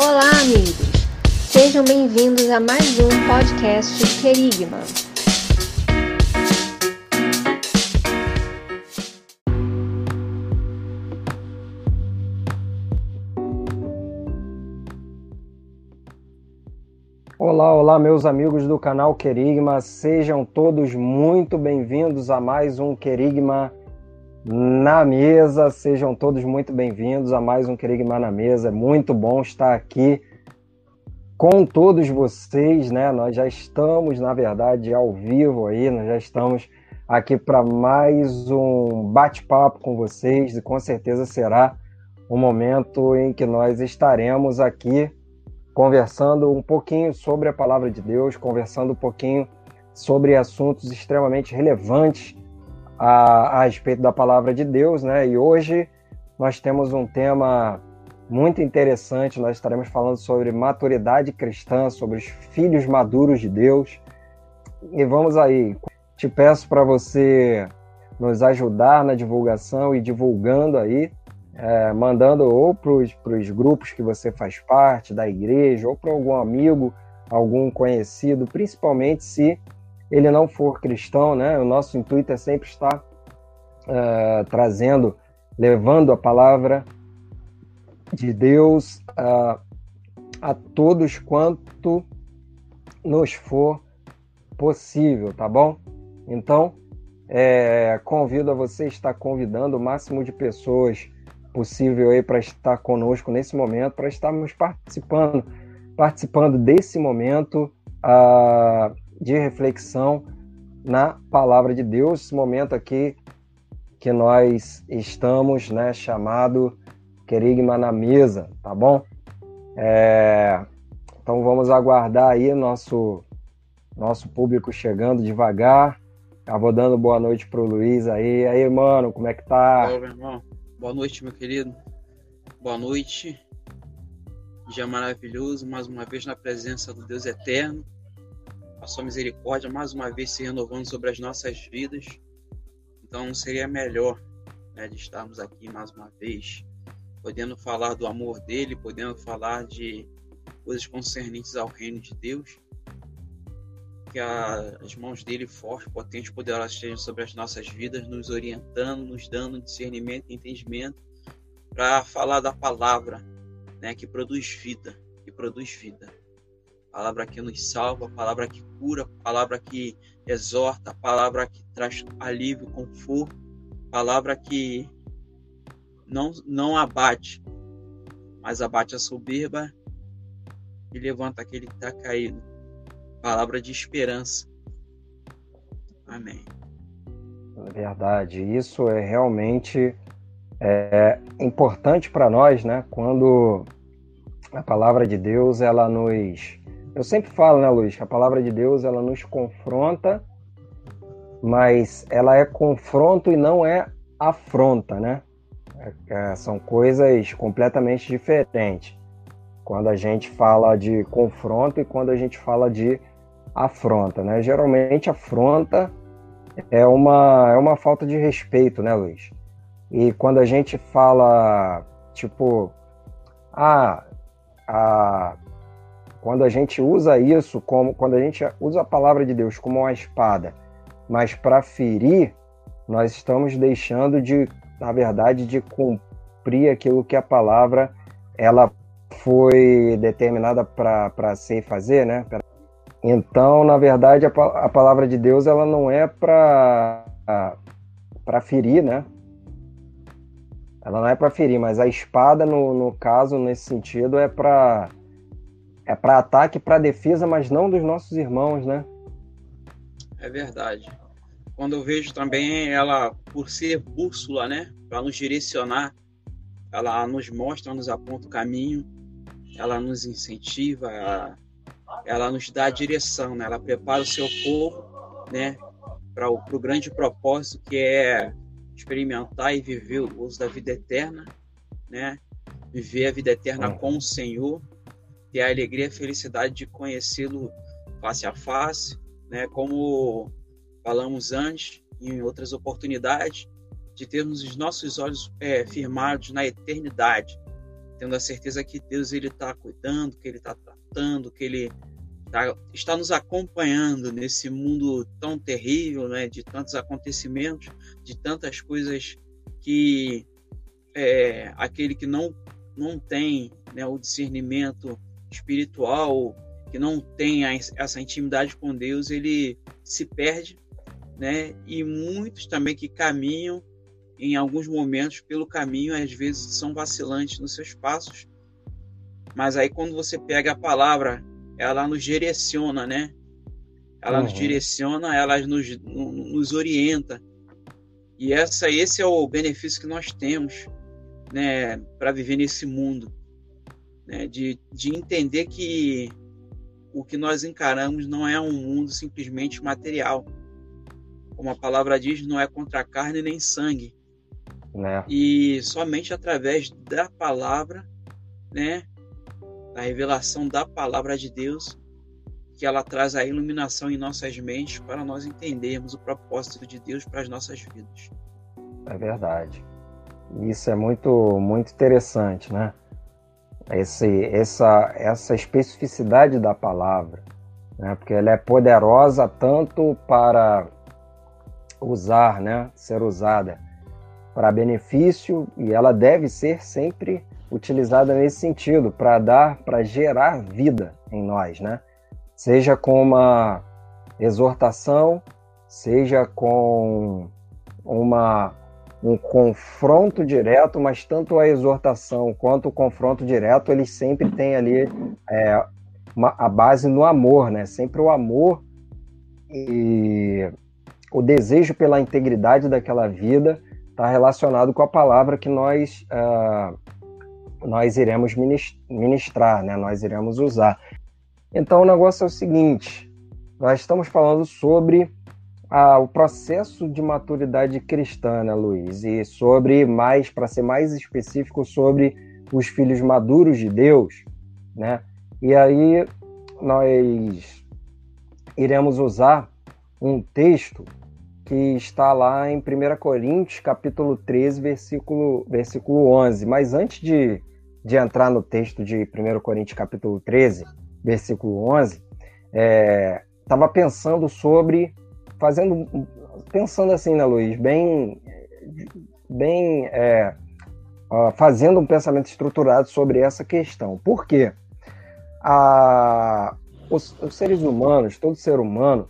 Olá, amigos! Sejam bem-vindos a mais um podcast Querigma. Olá, olá, meus amigos do canal Querigma, sejam todos muito bem-vindos a mais um Querigma na mesa. Sejam todos muito bem-vindos a mais um Querigma na mesa. É muito bom estar aqui com todos vocês, né? Nós já estamos, na verdade, ao vivo aí, nós já estamos aqui para mais um bate-papo com vocês e com certeza será um momento em que nós estaremos aqui conversando um pouquinho sobre a palavra de Deus, conversando um pouquinho sobre assuntos extremamente relevantes a, a respeito da palavra de Deus, né? E hoje nós temos um tema muito interessante. Nós estaremos falando sobre maturidade cristã, sobre os filhos maduros de Deus. E vamos aí. Te peço para você nos ajudar na divulgação e divulgando aí, é, mandando ou para os grupos que você faz parte, da igreja, ou para algum amigo, algum conhecido, principalmente se ele não for cristão, né? O nosso intuito é sempre estar uh, trazendo, levando a palavra de Deus uh, a todos quanto nos for possível, tá bom? Então, é, convido a você estar convidando o máximo de pessoas possível aí para estar conosco nesse momento, para estarmos participando, participando desse momento. Uh, de reflexão na palavra de Deus, esse momento aqui que nós estamos, né, chamado Querigma na mesa, tá bom? É, então vamos aguardar aí nosso nosso público chegando devagar. Já vou dando boa noite pro Luiz aí. Aí, mano, como é que tá? Olá, meu irmão. Boa noite, meu querido. Boa noite. Dia maravilhoso, mais uma vez na presença do Deus eterno a sua misericórdia mais uma vez se renovando sobre as nossas vidas. Então seria melhor né, de estarmos aqui mais uma vez, podendo falar do amor dele, podendo falar de coisas concernentes ao reino de Deus. Que a, as mãos dele fortes, potentes, poderosas estejam sobre as nossas vidas, nos orientando, nos dando discernimento e entendimento para falar da palavra, né, que produz vida, que produz vida palavra que nos salva, palavra que cura, palavra que exorta, palavra que traz alívio, conforto, palavra que não, não abate, mas abate a soberba e levanta aquele que está caído. Palavra de esperança. Amém. É verdade, isso é realmente é, importante para nós, né? Quando a palavra de Deus ela nos eu sempre falo, né, Luiz, que a palavra de Deus ela nos confronta, mas ela é confronto e não é afronta, né? É, é, são coisas completamente diferentes. Quando a gente fala de confronto e quando a gente fala de afronta, né? Geralmente afronta é uma, é uma falta de respeito, né, Luiz? E quando a gente fala, tipo, ah, a, quando a gente usa isso como quando a gente usa a palavra de Deus como uma espada, mas para ferir, nós estamos deixando de, na verdade, de cumprir aquilo que a palavra ela foi determinada para ser fazer, né? Então, na verdade, a, a palavra de Deus ela não é para para ferir, né? Ela não é para ferir, mas a espada, no, no caso, nesse sentido, é para é para ataque, para defesa, mas não dos nossos irmãos, né? É verdade. Quando eu vejo também ela, por ser bússola, né, para nos direcionar, ela nos mostra, nos aponta o caminho, ela nos incentiva, ela, ela nos dá a direção, né? Ela prepara o seu povo, né, para o pro grande propósito que é experimentar e viver o uso da vida eterna, né? Viver a vida eterna com o Senhor ter a alegria e felicidade de conhecê-lo face a face, né? Como falamos antes, em outras oportunidades, de termos os nossos olhos é, firmados na eternidade, tendo a certeza que Deus ele está cuidando, que ele está tratando, que ele tá, está nos acompanhando nesse mundo tão terrível, né, de tantos acontecimentos, de tantas coisas que é, aquele que não não tem né, o discernimento espiritual, que não tem essa intimidade com Deus, ele se perde, né? E muitos também que caminham em alguns momentos pelo caminho, às vezes são vacilantes nos seus passos. Mas aí quando você pega a palavra ela nos direciona, né? Ela uhum. nos direciona, ela nos, nos orienta. E essa, esse é o benefício que nós temos, né, para viver nesse mundo, né, de, de entender que o que nós encaramos não é um mundo simplesmente material. Como a palavra diz, não é contra carne nem sangue. Né? E somente através da palavra, né, a revelação da palavra de Deus, que ela traz a iluminação em nossas mentes para nós entendermos o propósito de Deus para as nossas vidas. É verdade. Isso é muito muito interessante, né? Esse, essa, essa especificidade da palavra, né? porque ela é poderosa tanto para usar, né? ser usada para benefício e ela deve ser sempre utilizada nesse sentido, para dar, para gerar vida em nós, né? Seja com uma exortação, seja com uma um confronto direto, mas tanto a exortação quanto o confronto direto, eles sempre têm ali é, uma, a base no amor, né? Sempre o amor e o desejo pela integridade daquela vida está relacionado com a palavra que nós uh, nós iremos ministrar, né? nós iremos usar. Então o negócio é o seguinte: nós estamos falando sobre o processo de maturidade cristã, né, Luiz? E sobre mais, para ser mais específico, sobre os filhos maduros de Deus, né? E aí nós iremos usar um texto que está lá em 1 Coríntios, capítulo 13, versículo, versículo 11. Mas antes de de entrar no texto de 1 Coríntios capítulo 13, versículo 11, estava é, pensando sobre, fazendo, pensando assim, né, Luiz, bem, bem, é, fazendo um pensamento estruturado sobre essa questão. Por quê? A, os, os seres humanos, todo ser humano,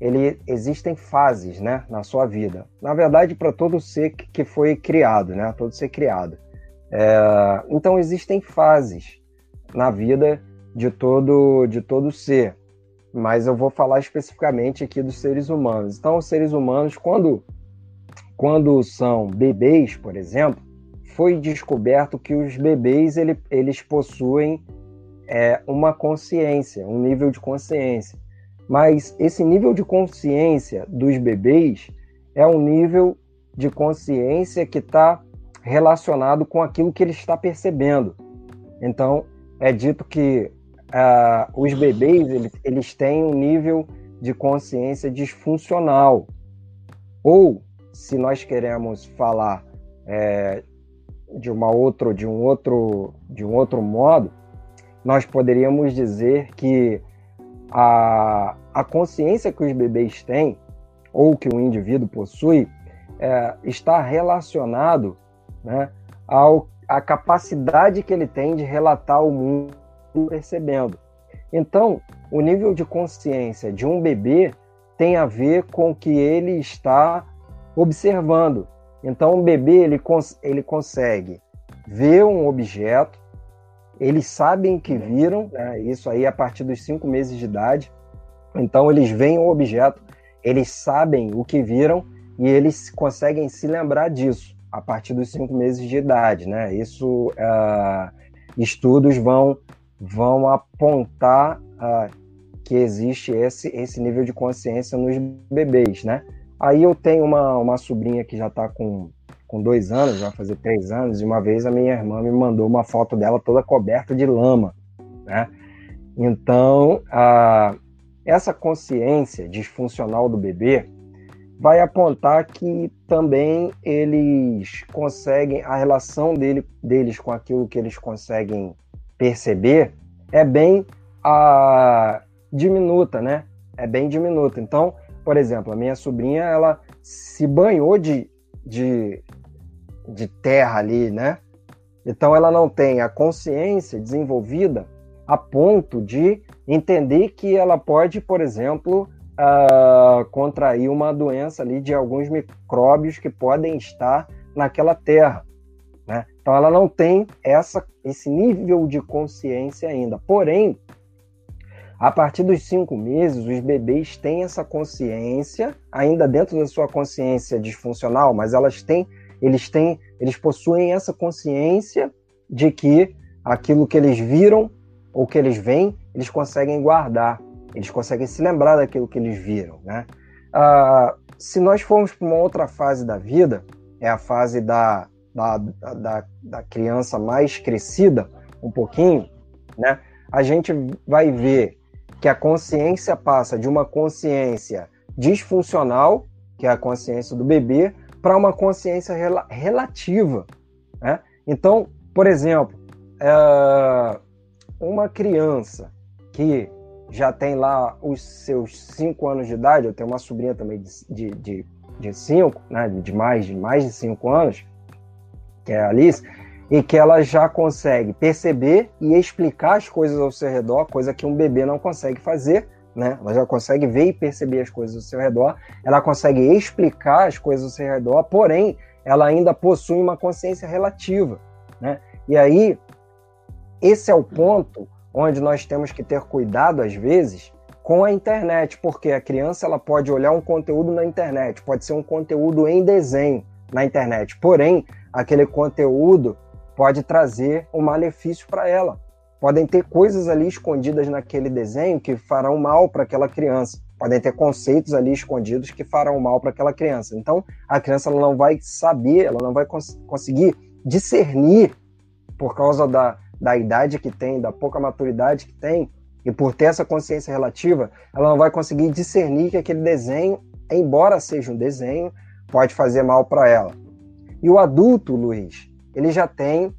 ele existem fases, né, na sua vida. Na verdade, para todo ser que foi criado, né, todo ser criado. É, então existem fases na vida de todo de todo ser, mas eu vou falar especificamente aqui dos seres humanos. Então, os seres humanos, quando quando são bebês, por exemplo, foi descoberto que os bebês ele, eles possuem é, uma consciência, um nível de consciência. Mas esse nível de consciência dos bebês é um nível de consciência que está relacionado com aquilo que ele está percebendo. Então, é dito que uh, os bebês eles, eles têm um nível de consciência disfuncional. Ou, se nós queremos falar é, de uma outro, de um outro, de um outro modo, nós poderíamos dizer que a, a consciência que os bebês têm ou que o indivíduo possui é, está relacionado né, ao, a capacidade que ele tem de relatar o mundo percebendo. Então, o nível de consciência de um bebê tem a ver com o que ele está observando. Então, um bebê ele, cons ele consegue ver um objeto, eles sabem que viram, né? isso aí a partir dos cinco meses de idade. Então, eles veem o objeto, eles sabem o que viram e eles conseguem se lembrar disso a partir dos cinco meses de idade, né? Isso, uh, estudos vão, vão apontar uh, que existe esse, esse nível de consciência nos bebês, né? Aí eu tenho uma, uma sobrinha que já está com, com dois anos, vai fazer três anos, e uma vez a minha irmã me mandou uma foto dela toda coberta de lama, né? Então, uh, essa consciência disfuncional do bebê, vai apontar que também eles conseguem, a relação dele, deles com aquilo que eles conseguem perceber é bem a, diminuta, né? É bem diminuta. Então, por exemplo, a minha sobrinha, ela se banhou de, de, de terra ali, né? Então, ela não tem a consciência desenvolvida a ponto de entender que ela pode, por exemplo, uh, contrair uma doença ali de alguns micróbios que podem estar naquela terra. Então ela não tem essa, esse nível de consciência ainda. Porém, a partir dos cinco meses, os bebês têm essa consciência, ainda dentro da sua consciência disfuncional, mas elas têm, eles têm, eles possuem essa consciência de que aquilo que eles viram ou que eles veem, eles conseguem guardar. Eles conseguem se lembrar daquilo que eles viram, né? Ah, se nós formos para uma outra fase da vida, é a fase da, da, da, da criança mais crescida, um pouquinho, né? A gente vai ver que a consciência passa de uma consciência disfuncional, que é a consciência do bebê, para uma consciência rel relativa. Né? Então, por exemplo, é, uma criança que já tem lá os seus cinco anos de idade, eu tenho uma sobrinha também de, de, de cinco, né, de mais de mais de cinco anos, que é a Alice, e que ela já consegue perceber e explicar as coisas ao seu redor, coisa que um bebê não consegue fazer, né? Ela já consegue ver e perceber as coisas ao seu redor, ela consegue explicar as coisas ao seu redor, porém, ela ainda possui uma consciência relativa, né? E aí, esse é o ponto onde nós temos que ter cuidado às vezes com a internet, porque a criança ela pode olhar um conteúdo na internet, pode ser um conteúdo em desenho na internet, porém aquele conteúdo pode trazer um malefício para ela. Podem ter coisas ali escondidas naquele desenho que farão mal para aquela criança. Podem ter conceitos ali escondidos que farão mal para aquela criança. Então, a criança não vai saber, ela não vai cons conseguir discernir por causa da, da idade que tem, da pouca maturidade que tem, e por ter essa consciência relativa, ela não vai conseguir discernir que aquele desenho, embora seja um desenho, pode fazer mal para ela. E o adulto, Luiz, ele já tem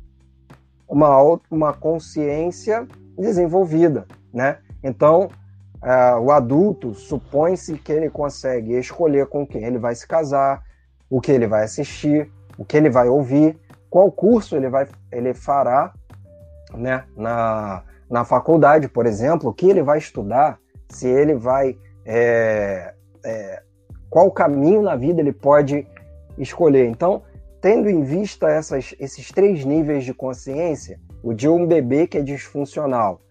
uma, uma consciência desenvolvida, né? Então, uh, o adulto supõe-se que ele consegue escolher com quem ele vai se casar, o que ele vai assistir, o que ele vai ouvir, qual curso ele vai ele fará né, na, na faculdade, por exemplo, o que ele vai estudar, se ele vai. É, é, qual caminho na vida ele pode escolher. Então, tendo em vista essas, esses três níveis de consciência, o de um bebê que é disfuncional,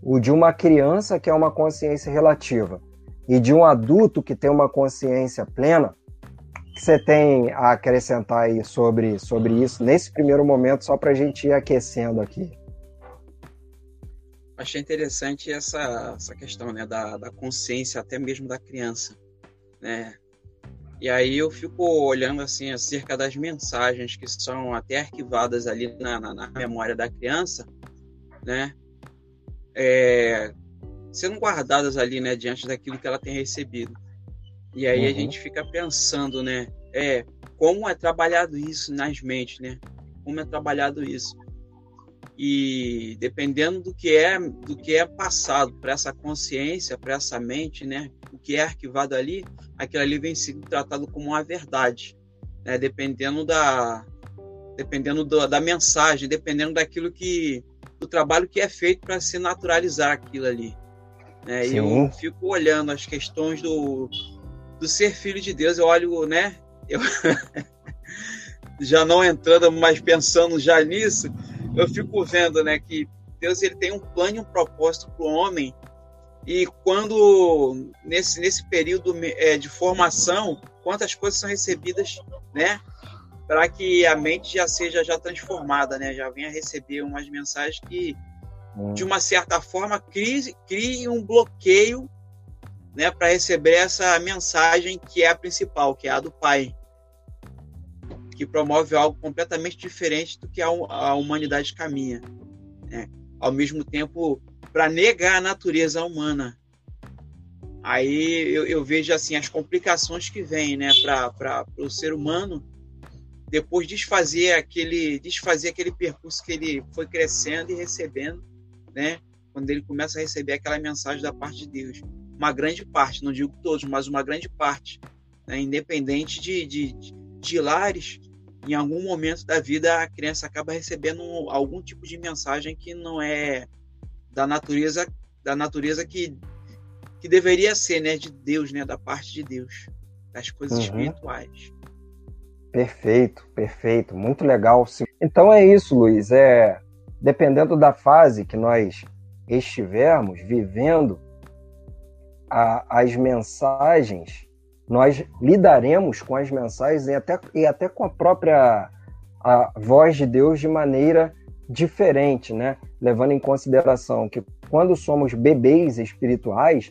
o de uma criança que é uma consciência relativa e de um adulto que tem uma consciência plena, que você tem a acrescentar aí sobre, sobre isso nesse primeiro momento, só para a gente ir aquecendo aqui? achei interessante essa, essa questão né, da, da consciência até mesmo da criança. Né? E aí eu fico olhando assim acerca das mensagens que são até arquivadas ali na, na, na memória da criança, né? É, sendo guardadas ali, né, diante daquilo que ela tem recebido. E aí uhum. a gente fica pensando, né, é, como é trabalhado isso nas mentes, né? Como é trabalhado isso e dependendo do que é do que é passado para essa consciência, para essa mente, né, o que é arquivado ali, aquilo ali vem sendo tratado como uma verdade, né, dependendo da dependendo do, da mensagem, dependendo daquilo que do trabalho que é feito para se naturalizar aquilo ali. Né? E eu fico olhando as questões do, do ser filho de Deus, eu olho, né, eu já não entrando, mas pensando já nisso, eu fico vendo, né, que Deus ele tem um plano e um propósito para o homem e quando nesse nesse período é, de formação, quantas coisas são recebidas, né, para que a mente já seja já transformada, né, já venha receber umas mensagens que hum. de uma certa forma crie, crie um bloqueio, né, para receber essa mensagem que é a principal, que é a do Pai, que promove algo completamente diferente do que a, a humanidade caminha. Né? Ao mesmo tempo, para negar a natureza humana. Aí eu, eu, vejo assim as complicações que vêm, né, para o ser humano depois desfazer aquele desfazer aquele percurso que ele foi crescendo e recebendo, né? Quando ele começa a receber aquela mensagem da parte de Deus, uma grande parte, não digo todos, mas uma grande parte, né? independente de, de, de lares, em algum momento da vida a criança acaba recebendo algum tipo de mensagem que não é da natureza da natureza que que deveria ser, né, de Deus, né, da parte de Deus, das coisas uhum. espirituais. Perfeito, perfeito, muito legal. Então é isso, Luiz. É dependendo da fase que nós estivermos vivendo, a, as mensagens, nós lidaremos com as mensagens e até, e até com a própria a voz de Deus de maneira diferente, né? Levando em consideração que quando somos bebês espirituais,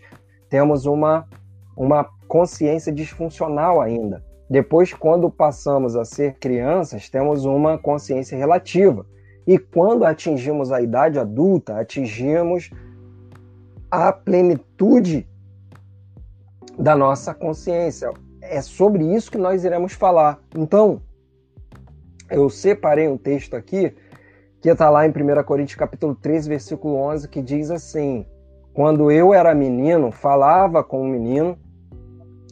temos uma, uma consciência disfuncional ainda. Depois, quando passamos a ser crianças, temos uma consciência relativa. E quando atingimos a idade adulta, atingimos a plenitude da nossa consciência. É sobre isso que nós iremos falar. Então, eu separei um texto aqui que está lá em 1 Coríntios capítulo 13, versículo 11, que diz assim: quando eu era menino, falava com um menino,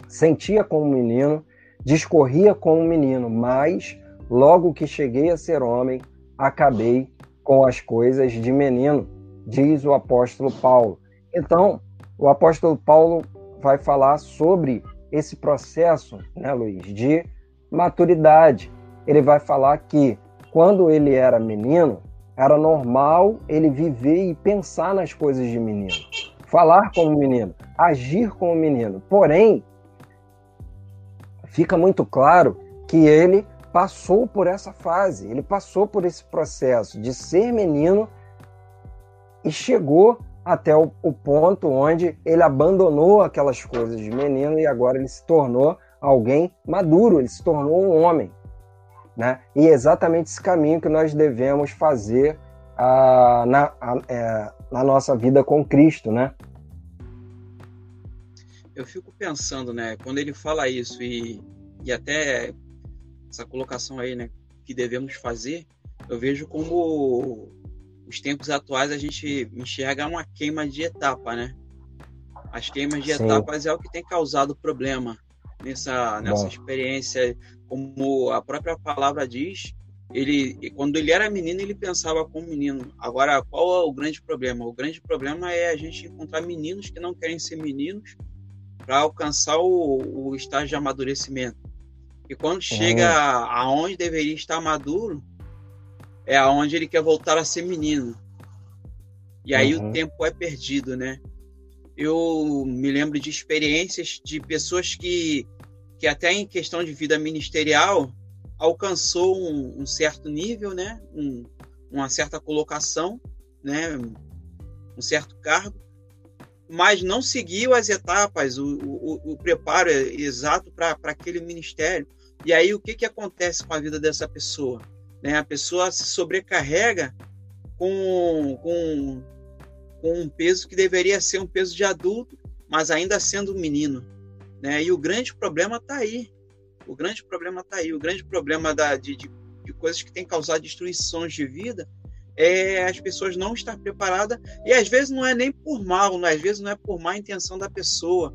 sentia como um menino, discorria com um menino, mas logo que cheguei a ser homem, acabei com as coisas de menino, diz o apóstolo Paulo. Então, o apóstolo Paulo vai falar sobre esse processo, né, Luiz, de maturidade. Ele vai falar que quando ele era menino, era normal ele viver e pensar nas coisas de menino, falar como menino, agir como menino. Porém, fica muito claro que ele passou por essa fase, ele passou por esse processo de ser menino e chegou até o, o, ponto onde ele abandonou aquelas coisas de menino e agora ele se tornou alguém maduro, ele se tornou um homem. Né? E é exatamente esse caminho que nós devemos fazer ah, na, é, na nossa vida com Cristo, né? Eu fico pensando, né, quando ele fala isso e, e até essa colocação aí, né, que devemos fazer, eu vejo como os tempos atuais a gente enxerga uma queima de etapa, né? As queimas de Sim. etapas é o que tem causado problema nessa, nessa experiência como a própria palavra diz, ele quando ele era menino ele pensava como menino. Agora qual é o grande problema? O grande problema é a gente encontrar meninos que não querem ser meninos para alcançar o, o, estágio de amadurecimento. E quando chega aonde deveria estar maduro, é aonde ele quer voltar a ser menino. E aí uhum. o tempo é perdido, né? Eu me lembro de experiências de pessoas que que até em questão de vida ministerial alcançou um, um certo nível, né? Um, uma certa colocação, né? um certo cargo, mas não seguiu as etapas, o, o, o preparo exato para aquele ministério. E aí o que, que acontece com a vida dessa pessoa? Né? A pessoa se sobrecarrega com, com, com um peso que deveria ser um peso de adulto, mas ainda sendo um menino. Né? E o grande problema está aí. O grande problema está aí. O grande problema da, de, de, de coisas que têm causado destruições de vida é as pessoas não estar preparadas. E às vezes não é nem por mal, né? às vezes não é por má intenção da pessoa,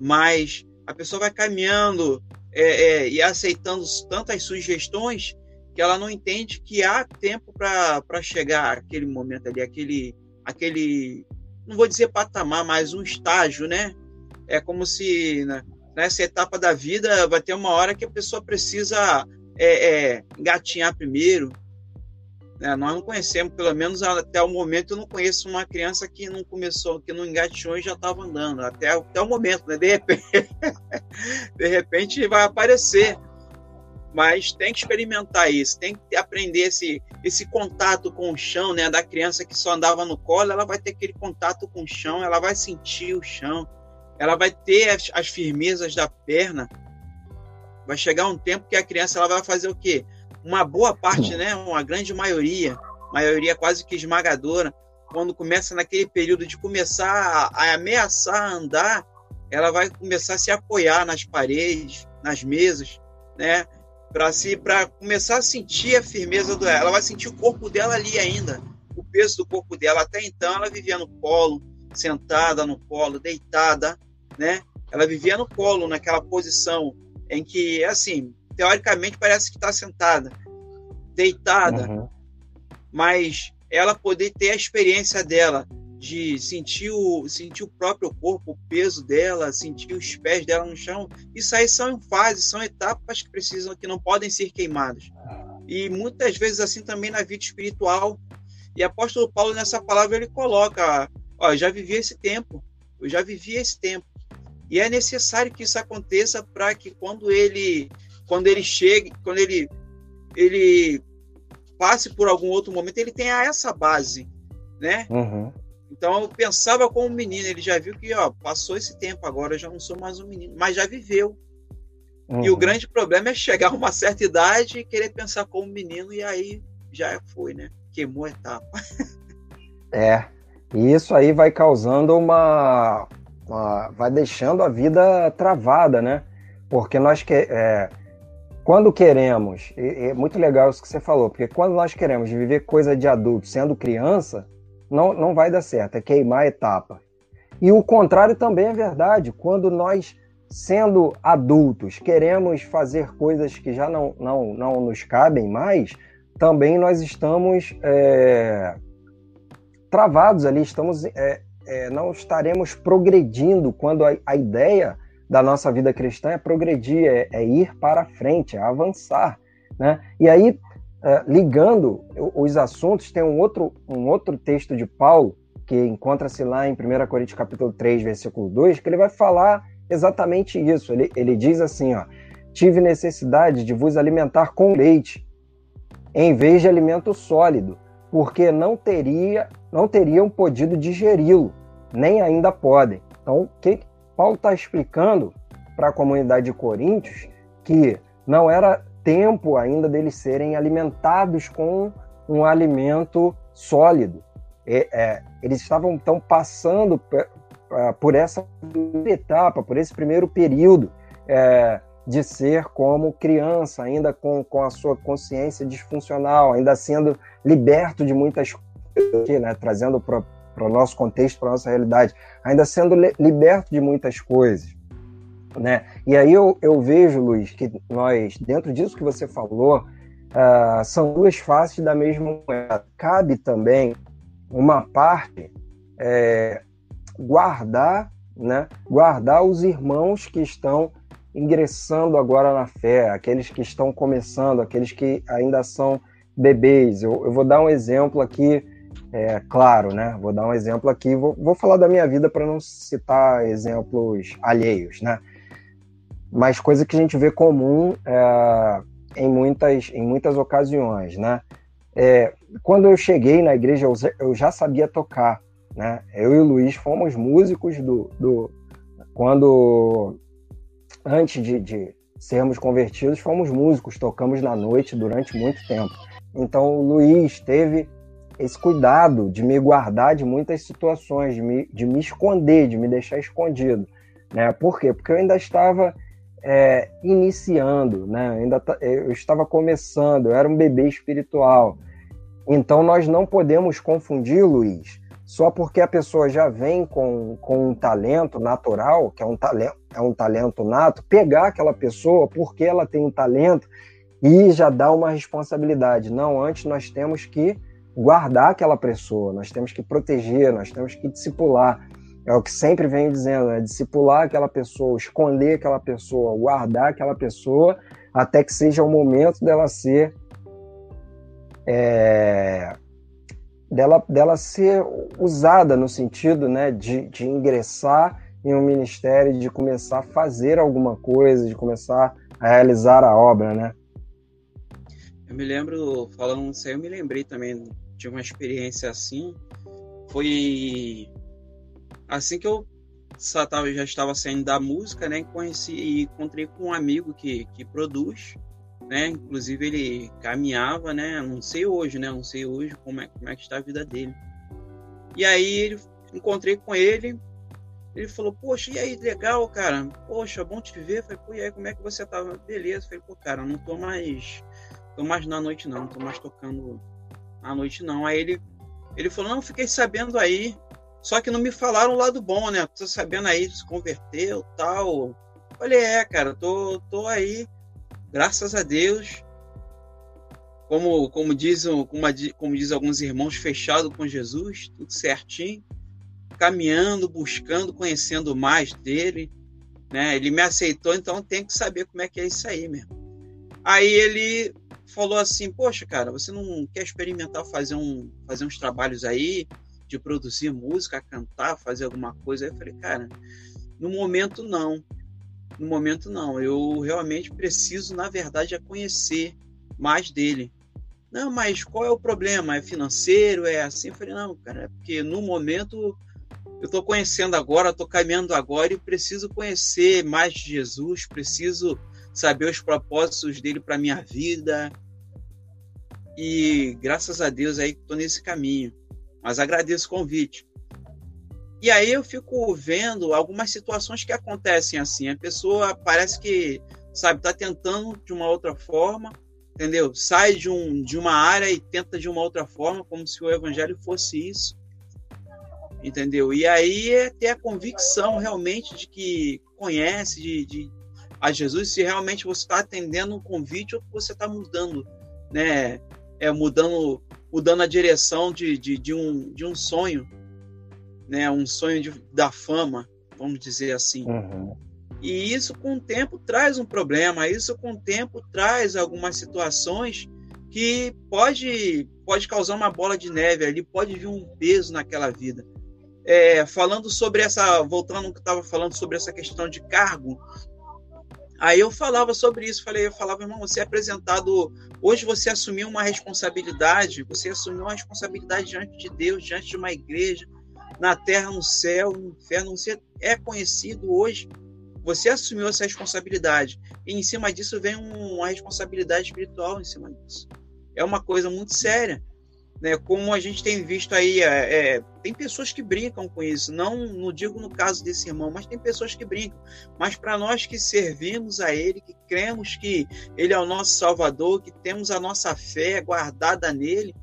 mas a pessoa vai caminhando é, é, e aceitando tantas sugestões que ela não entende que há tempo para chegar aquele momento ali, aquele, aquele, não vou dizer patamar, mas um estágio, né? é como se né, nessa etapa da vida vai ter uma hora que a pessoa precisa é, é, engatinhar primeiro. Né? Nós não conhecemos, pelo menos até o momento, eu não conheço uma criança que não começou, que não engatinhou e já estava andando, até, até o momento, né? De repente, de repente vai aparecer. Mas tem que experimentar isso, tem que aprender esse, esse contato com o chão, né? Da criança que só andava no colo, ela vai ter aquele contato com o chão, ela vai sentir o chão, ela vai ter as, as firmezas da perna. Vai chegar um tempo que a criança ela vai fazer o quê? Uma boa parte, né? Uma grande maioria, maioria quase que esmagadora, quando começa naquele período de começar a, a ameaçar andar, ela vai começar a se apoiar nas paredes, nas mesas, né? Para se para começar a sentir a firmeza do ela vai sentir o corpo dela ali ainda, o peso do corpo dela. Até então ela vivia no colo, sentada no colo, deitada, né? Ela vivia no colo, naquela posição em que, assim, teoricamente parece que está sentada, deitada, uhum. mas ela poder ter a experiência dela de sentir o, sentir o próprio corpo, o peso dela, sentir os pés dela no chão. Isso aí são fases, são etapas que precisam, que não podem ser queimadas. E muitas vezes assim também na vida espiritual. E apóstolo Paulo nessa palavra ele coloca, ó, já vivi esse tempo, eu já vivi esse tempo. E é necessário que isso aconteça para que quando ele quando ele chegue, quando ele ele passe por algum outro momento, ele tenha essa base, né? Uhum. Então eu pensava como menino, ele já viu que ó, passou esse tempo, agora eu já não sou mais um menino, mas já viveu. Uhum. E o uhum. grande problema é chegar a uma certa idade e querer pensar como menino, e aí já foi, né? Queimou a etapa. é, e isso aí vai causando uma, uma. vai deixando a vida travada, né? Porque nós que. É, quando queremos, é muito legal isso que você falou, porque quando nós queremos viver coisa de adulto sendo criança, não, não vai dar certo, é queimar a etapa. E o contrário também é verdade. Quando nós, sendo adultos, queremos fazer coisas que já não, não, não nos cabem mais, também nós estamos é, travados ali, estamos, é, é, não estaremos progredindo quando a, a, ideia da nossa vida cristã é progredir, é, é ir para frente, é avançar. Né? E aí uh, ligando os assuntos, tem um outro, um outro texto de Paulo, que encontra-se lá em 1 Coríntios capítulo 3, versículo 2, que ele vai falar exatamente isso. Ele, ele diz assim, ó, tive necessidade de vos alimentar com leite, em vez de alimento sólido, porque não teria não teriam podido digeri-lo, nem ainda podem. Então, o que Paulo está explicando para a comunidade de Coríntios que não era tempo ainda deles serem alimentados com um alimento sólido. É, é, eles estavam então passando por essa etapa, por esse primeiro período é, de ser como criança, ainda com, com a sua consciência disfuncional, ainda sendo liberto de muitas coisas, né, trazendo para o nosso contexto, para a nossa realidade, ainda sendo liberto de muitas coisas. Né? E aí eu, eu vejo, Luiz, que nós, dentro disso que você falou, uh, são duas faces da mesma moeda. Cabe também uma parte é, guardar, né? guardar os irmãos que estão ingressando agora na fé, aqueles que estão começando, aqueles que ainda são bebês. Eu, eu vou dar um exemplo aqui, é, claro, né? Vou dar um exemplo aqui, vou, vou falar da minha vida para não citar exemplos alheios, né? Mas coisa que a gente vê comum é, em, muitas, em muitas ocasiões, né? É, quando eu cheguei na igreja, eu já sabia tocar, né? Eu e o Luiz fomos músicos do... do quando, antes de, de sermos convertidos, fomos músicos, tocamos na noite durante muito tempo. Então, o Luiz teve esse cuidado de me guardar de muitas situações, de me, de me esconder, de me deixar escondido. Né? Por quê? Porque eu ainda estava é, iniciando, né? Ainda eu estava começando, eu era um bebê espiritual. Então nós não podemos confundir, Luiz, só porque a pessoa já vem com, com um talento natural, que é um talento, é um talento nato, pegar aquela pessoa porque ela tem um talento e já dá uma responsabilidade. Não, antes nós temos que guardar aquela pessoa, nós temos que proteger, nós temos que discipular. É o que sempre venho dizendo, é discipular aquela pessoa, esconder aquela pessoa, guardar aquela pessoa, até que seja o momento dela ser. É, dela, dela ser usada no sentido né, de, de ingressar em um ministério, de começar a fazer alguma coisa, de começar a realizar a obra, né? Eu me lembro, falando isso aí, eu me lembrei também de uma experiência assim. Foi assim que eu já estava saindo da música, né, conheci e encontrei com um amigo que, que produz, né, inclusive ele caminhava, né, não sei hoje, né, não sei hoje como é, como é que está a vida dele. E aí encontrei com ele Ele falou, poxa, e aí, legal, cara? Poxa, bom te ver. falei, pô, e aí, como é que você tava? Beleza. falei, pô, cara, não tô mais. Tô mais na noite, não. Não tô mais tocando à noite, não. Aí ele, ele falou, não, fiquei sabendo aí. Só que não me falaram o lado bom, né? Tô sabendo aí, se converteu tal. Falei, é, cara, tô, tô aí, graças a Deus. Como, como, diz, como, como diz alguns irmãos, fechado com Jesus, tudo certinho caminhando, buscando, conhecendo mais dele, né? Ele me aceitou, então tem que saber como é que é isso aí mesmo. Aí ele falou assim: "Poxa, cara, você não quer experimentar fazer um fazer uns trabalhos aí de produzir música, cantar, fazer alguma coisa?" Aí eu falei: "Cara, no momento não. No momento não. Eu realmente preciso, na verdade, é conhecer mais dele. Não, mas qual é o problema? É financeiro? É assim? Eu falei, não, cara, é porque no momento eu estou conhecendo agora, estou caminhando agora e preciso conhecer mais de Jesus, preciso saber os propósitos dele para minha vida. E graças a Deus aí estou nesse caminho. Mas agradeço o convite. E aí eu fico vendo algumas situações que acontecem assim. A pessoa parece que, sabe, está tentando de uma outra forma, entendeu? Sai de, um, de uma área e tenta de uma outra forma, como se o evangelho fosse isso entendeu? E aí é ter a convicção realmente de que conhece de, de a Jesus, se realmente você está atendendo um convite ou você está mudando, né? É mudando, mudando a direção de, de, de, um, de um sonho, né? Um sonho de, da fama, vamos dizer assim. Uhum. E isso com o tempo traz um problema, isso com o tempo traz algumas situações que pode pode causar uma bola de neve ali, pode vir um peso naquela vida é, falando sobre essa, voltando ao que estava falando sobre essa questão de cargo, aí eu falava sobre isso, falei, eu falava, irmão, você é apresentado, hoje você assumiu uma responsabilidade, você assumiu uma responsabilidade diante de Deus, diante de uma igreja, na terra, no céu, no inferno, você é conhecido hoje, você assumiu essa responsabilidade, e em cima disso vem uma responsabilidade espiritual em cima disso. É uma coisa muito séria né? Como a gente tem visto aí, é, é, tem pessoas que brincam com isso. Não, não digo no caso desse irmão, mas tem pessoas que brincam. Mas para nós que servimos a Ele, que cremos que Ele é o nosso Salvador, que temos a nossa fé guardada nele,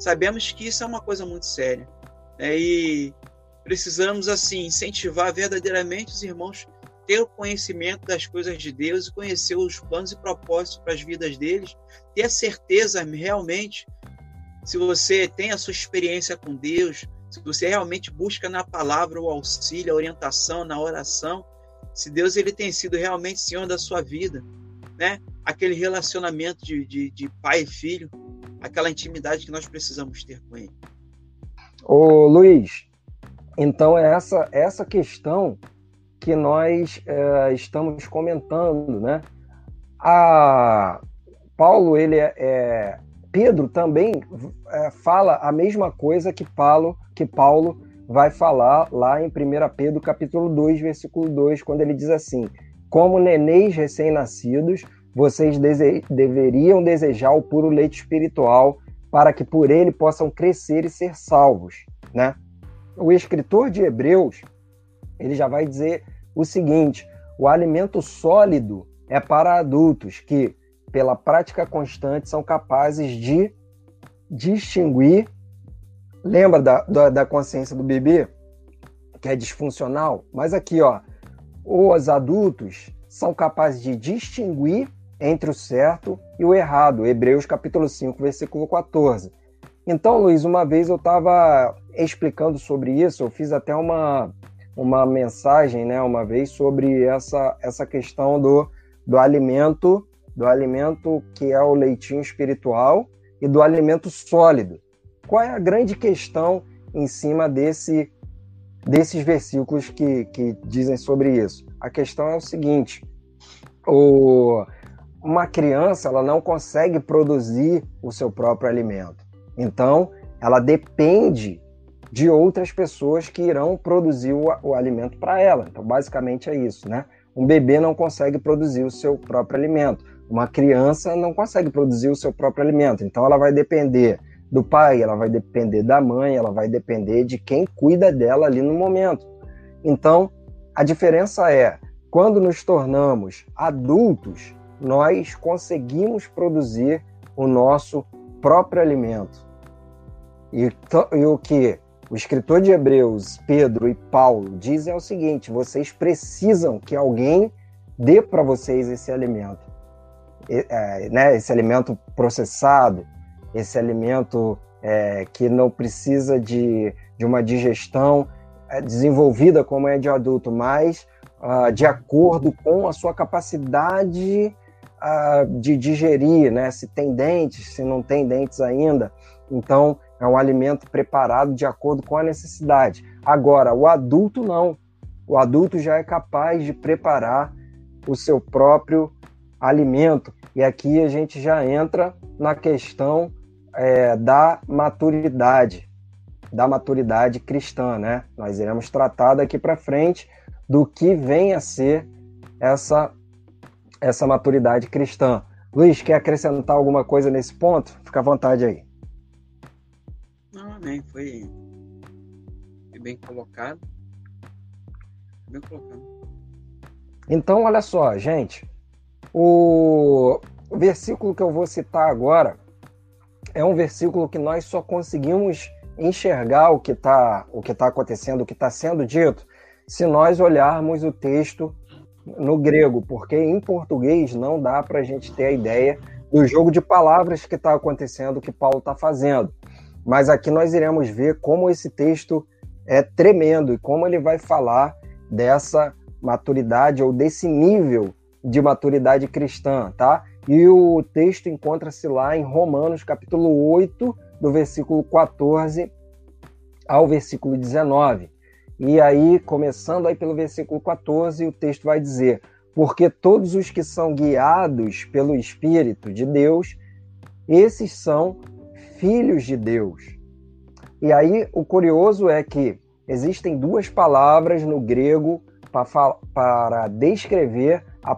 sabemos que isso é uma coisa muito séria. Né? E precisamos assim incentivar verdadeiramente os irmãos ter o conhecimento das coisas de Deus e conhecer os planos e propósitos para as vidas deles, ter a certeza realmente se você tem a sua experiência com Deus, se você realmente busca na palavra o auxílio, a orientação, na oração, se Deus ele tem sido realmente Senhor da sua vida, né? Aquele relacionamento de, de, de pai e filho, aquela intimidade que nós precisamos ter com Ele. Ô Luiz, então é essa, essa questão que nós é, estamos comentando, né? A Paulo ele é, é Pedro também é, fala a mesma coisa que Paulo, que Paulo vai falar lá em 1 Pedro capítulo 2, versículo 2, quando ele diz assim: Como nenéis recém-nascidos, vocês dese deveriam desejar o puro leite espiritual, para que por ele possam crescer e ser salvos, né? O escritor de Hebreus, ele já vai dizer o seguinte: o alimento sólido é para adultos que pela prática constante, são capazes de distinguir. Lembra da, da, da consciência do bebê, que é disfuncional? Mas aqui, ó, os adultos são capazes de distinguir entre o certo e o errado. Hebreus capítulo 5, versículo 14. Então, Luiz, uma vez eu estava explicando sobre isso, eu fiz até uma, uma mensagem, né, uma vez, sobre essa, essa questão do, do alimento do alimento que é o leitinho espiritual e do alimento sólido. Qual é a grande questão em cima desse, desses versículos que, que dizem sobre isso? A questão é o seguinte: o, uma criança ela não consegue produzir o seu próprio alimento. Então, ela depende de outras pessoas que irão produzir o, o alimento para ela. Então, basicamente é isso, né? Um bebê não consegue produzir o seu próprio alimento. Uma criança não consegue produzir o seu próprio alimento, então ela vai depender do pai, ela vai depender da mãe, ela vai depender de quem cuida dela ali no momento. Então, a diferença é, quando nos tornamos adultos, nós conseguimos produzir o nosso próprio alimento. E, e, o que o escritor de Hebreus, Pedro e Paulo dizem é o seguinte: vocês precisam que alguém dê para vocês esse alimento, é, né, esse alimento processado, esse alimento é, que não precisa de, de uma digestão é, desenvolvida como é de adulto, mas uh, de acordo com a sua capacidade uh, de digerir, né? Se tem dentes, se não tem dentes ainda. Então, é um alimento preparado de acordo com a necessidade. Agora, o adulto não. O adulto já é capaz de preparar o seu próprio alimento. E aqui a gente já entra na questão é, da maturidade, da maturidade cristã, né? Nós iremos tratar daqui para frente do que vem a ser essa essa maturidade cristã. Luiz, quer acrescentar alguma coisa nesse ponto? Fica à vontade aí. Não, amém. Foi, foi bem colocado. Bem colocado. Então, olha só, gente. O, versículo que eu vou citar agora é um versículo que nós só conseguimos enxergar o que está o que tá acontecendo, o que está sendo dito, se nós olharmos o texto no grego, porque em português não dá para a gente ter a ideia do jogo de palavras que está acontecendo, que Paulo está fazendo. Mas aqui nós iremos ver como esse texto é tremendo e como ele vai falar dessa maturidade ou desse nível de maturidade cristã, tá? E o texto encontra-se lá em Romanos, capítulo 8, do versículo 14 ao versículo 19. E aí, começando aí pelo versículo 14, o texto vai dizer: Porque todos os que são guiados pelo Espírito de Deus, esses são filhos de Deus. E aí o curioso é que existem duas palavras no grego para, para descrever a,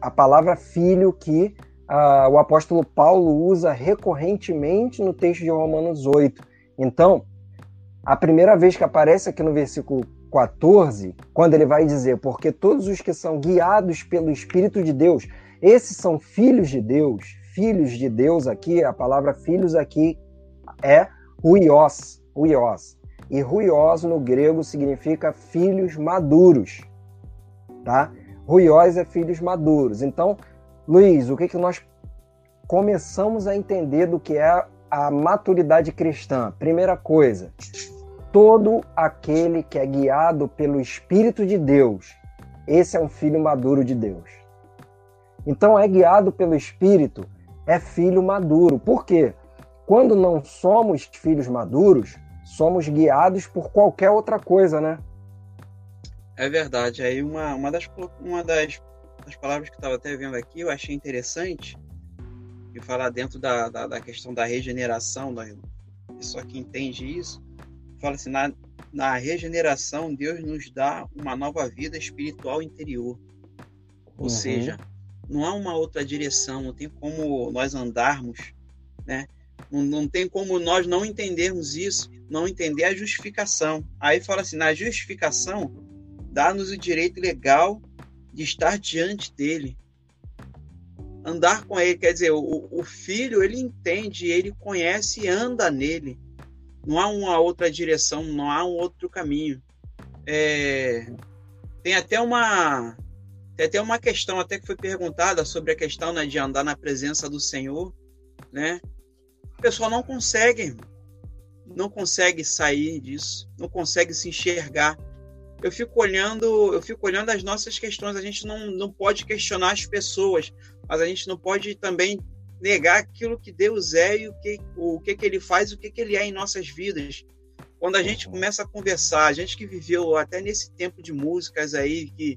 a, palavra filho que uh, o apóstolo Paulo usa recorrentemente no texto de Romanos 8. Então, a primeira vez que aparece aqui no versículo 14, quando ele vai dizer, porque todos os que são guiados pelo Espírito de Deus, esses são filhos de Deus, filhos de Deus aqui, a palavra filhos aqui é huios, huios. E huios no grego significa filhos maduros, tá? Huios é filhos maduros. Então, Luiz, o que, que nós começamos a entender do que é a maturidade cristã? Primeira coisa, todo aquele que é guiado pelo Espírito de Deus, esse é um filho maduro de Deus. Então, é guiado pelo Espírito é filho maduro. Por quê? Quando não somos filhos maduros, somos guiados por qualquer outra coisa, né? É verdade. Aí uma, uma, das, uma das, das palavras que eu estava até vendo aqui, eu achei interessante, de falar dentro da, da, da, questão da regeneração, da pessoa que entende isso, fala assim, na, na regeneração, Deus nos dá uma nova vida espiritual interior. Ou uhum. seja, não há uma outra direção, não tem como nós andarmos, né? Não, não tem como nós não entendermos isso, não entender a justificação. Aí fala assim, na justificação, dá-nos o direito legal de estar diante dele. Andar com ele, quer dizer, o, o filho, ele entende, ele conhece e anda nele. Não há uma outra direção, não há um outro caminho. É, tem até uma tem até uma questão até que foi perguntada sobre a questão né, de andar na presença do Senhor, né? O pessoal não consegue, não consegue sair disso, não consegue se enxergar. Eu fico olhando, eu fico olhando as nossas questões. A gente não, não pode questionar as pessoas, mas a gente não pode também negar aquilo que Deus é e o que, o que, que Ele faz, o que, que Ele é em nossas vidas. Quando a gente começa a conversar, a gente que viveu até nesse tempo de músicas aí, que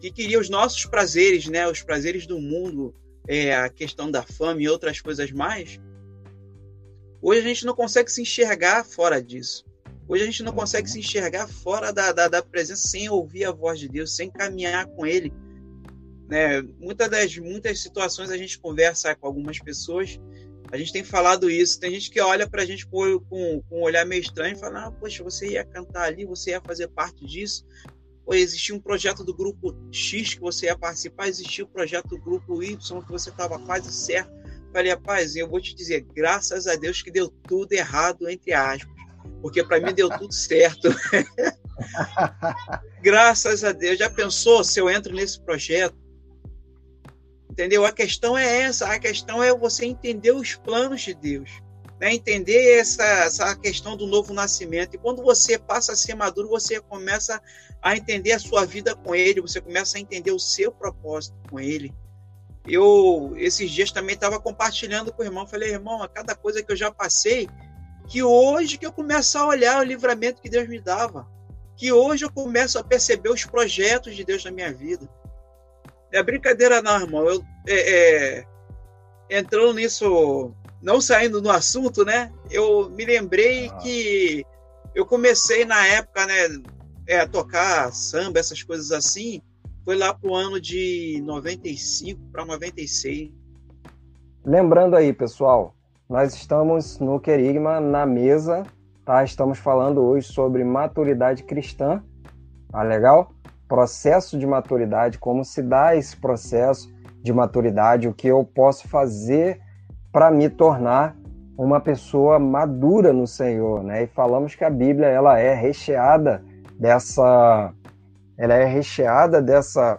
que queria os nossos prazeres, né, os prazeres do mundo, é, a questão da fama e outras coisas mais, hoje a gente não consegue se enxergar fora disso. Hoje a gente não consegue se enxergar fora da, da, da presença sem ouvir a voz de Deus, sem caminhar com Ele. Né? Muitas das muitas situações a gente conversa com algumas pessoas A gente tem falado isso. Tem gente que olha para a gente com, com, com, um olhar meio estranho e fala: ah, Poxa, você ia cantar ali, você ia fazer parte disso. Ou existia um projeto do grupo X que você ia participar, existia o um projeto do grupo Y que você estava quase certo. Falei, rapaz, eu vou te dizer, graças a Deus que deu tudo errado, entre aspas. Porque para mim deu tudo certo. graças a Deus. Já pensou se eu entro nesse projeto? Entendeu? A questão é essa, a questão é você entender os planos de Deus, né? entender essa, essa questão do novo nascimento. E quando você passa a ser maduro, você começa a entender a sua vida com Ele, você começa a entender o seu propósito com Ele. Eu, esses dias também estava compartilhando com o irmão, falei, irmão, a cada coisa que eu já passei, que hoje que eu começo a olhar o livramento que Deus me dava, que hoje eu começo a perceber os projetos de Deus na minha vida é brincadeira não, irmão. Eu, é, é, entrando nisso, não saindo do assunto, né? Eu me lembrei ah. que eu comecei na época, né? É, a tocar samba, essas coisas assim. Foi lá pro ano de 95 para 96. Lembrando aí, pessoal, nós estamos no Querigma na mesa, tá? Estamos falando hoje sobre maturidade cristã. Tá legal? processo de maturidade, como se dá esse processo de maturidade, o que eu posso fazer para me tornar uma pessoa madura no Senhor, né? E falamos que a Bíblia ela é recheada dessa ela é recheada dessa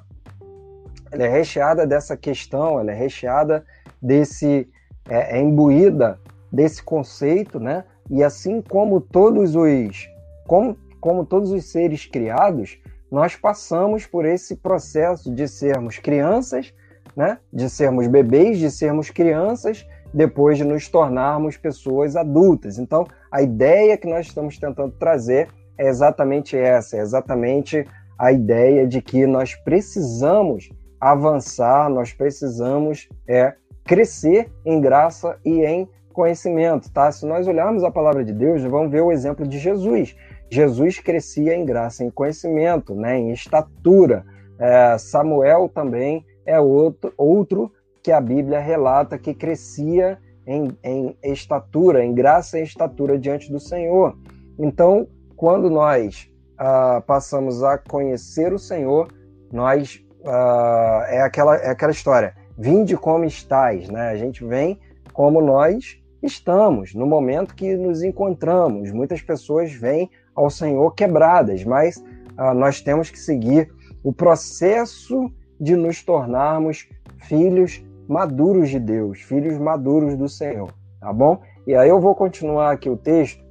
ela é recheada dessa questão, ela é recheada desse é, é imbuída desse conceito, né? E assim como todos os como, como todos os seres criados, nós passamos por esse processo de sermos crianças, né? de sermos bebês, de sermos crianças, depois de nos tornarmos pessoas adultas. Então, a ideia que nós estamos tentando trazer é exatamente essa, é exatamente a ideia de que nós precisamos avançar, nós precisamos é, crescer em graça e em conhecimento, tá? Se nós olharmos a palavra de Deus, vamos ver o exemplo de Jesus. Jesus crescia em graça, em conhecimento, né, em estatura. É, Samuel também é outro, outro que a Bíblia relata que crescia em, em estatura, em graça e estatura diante do Senhor. Então, quando nós ah, passamos a conhecer o Senhor, nós ah, é, aquela, é aquela história, vinde como estais, né? A gente vem como nós estamos, no momento que nos encontramos. Muitas pessoas vêm ao Senhor quebradas, mas ah, nós temos que seguir o processo de nos tornarmos filhos maduros de Deus, filhos maduros do Senhor, tá bom? E aí eu vou continuar aqui o texto.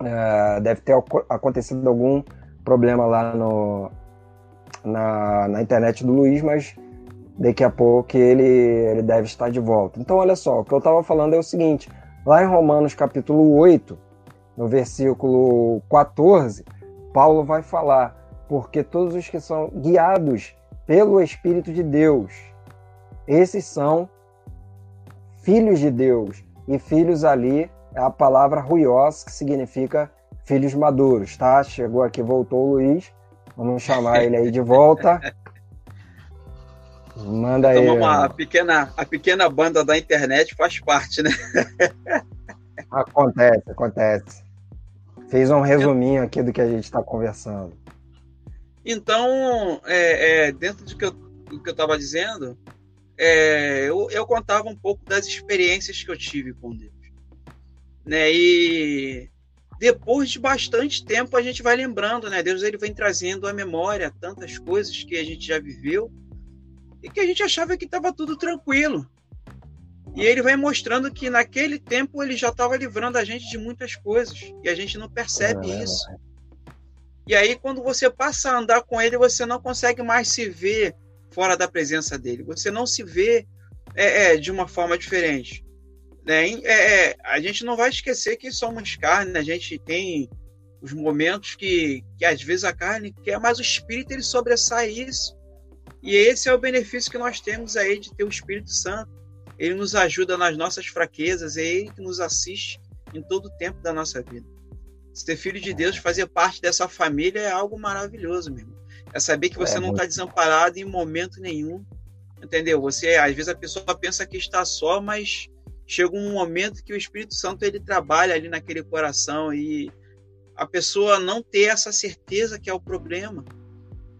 Uh, deve ter acontecido algum problema lá no, na, na internet do Luiz, mas daqui a pouco ele, ele deve estar de volta. Então, olha só, o que eu estava falando é o seguinte: lá em Romanos capítulo 8, no versículo 14, Paulo vai falar: porque todos os que são guiados pelo Espírito de Deus, esses são filhos de Deus. E filhos ali é a palavra ruios, que significa filhos maduros, tá? Chegou aqui, voltou o Luiz. Vamos chamar ele aí de volta. Manda então, aí. Uma a pequena, a pequena banda da internet faz parte, né? Acontece, acontece. Fez um resuminho aqui do que a gente está conversando. Então, é, é, dentro do que eu, do que eu estava dizendo, é, eu, eu, contava um pouco das experiências que eu tive com Deus. Né? E depois de bastante tempo a gente vai lembrando, né? Deus ele vem trazendo à memória tantas coisas que a gente já viveu e que a gente achava que estava tudo tranquilo. E ele vai mostrando que naquele tempo ele já estava livrando a gente de muitas coisas e a gente não percebe é, isso. E aí, quando você passa a andar com ele, você não consegue mais se ver fora da presença dele. Você não se vê é, é, de uma forma diferente. Né? É, é, a gente não vai esquecer que somos carne, a gente tem os momentos que, que às vezes a carne quer, mas o espírito ele sobressai isso. E esse é o benefício que nós temos aí de ter o Espírito Santo ele nos ajuda nas nossas fraquezas, é Ele que nos assiste em todo o tempo da nossa vida. Ser filho de Deus, fazer parte dessa família é algo maravilhoso, meu irmão. É saber que você é, não está desamparado em momento nenhum, entendeu? Você, às vezes, a pessoa pensa que está só, mas chega um momento que o Espírito Santo ele trabalha ali naquele coração e a pessoa não ter essa certeza que é o problema.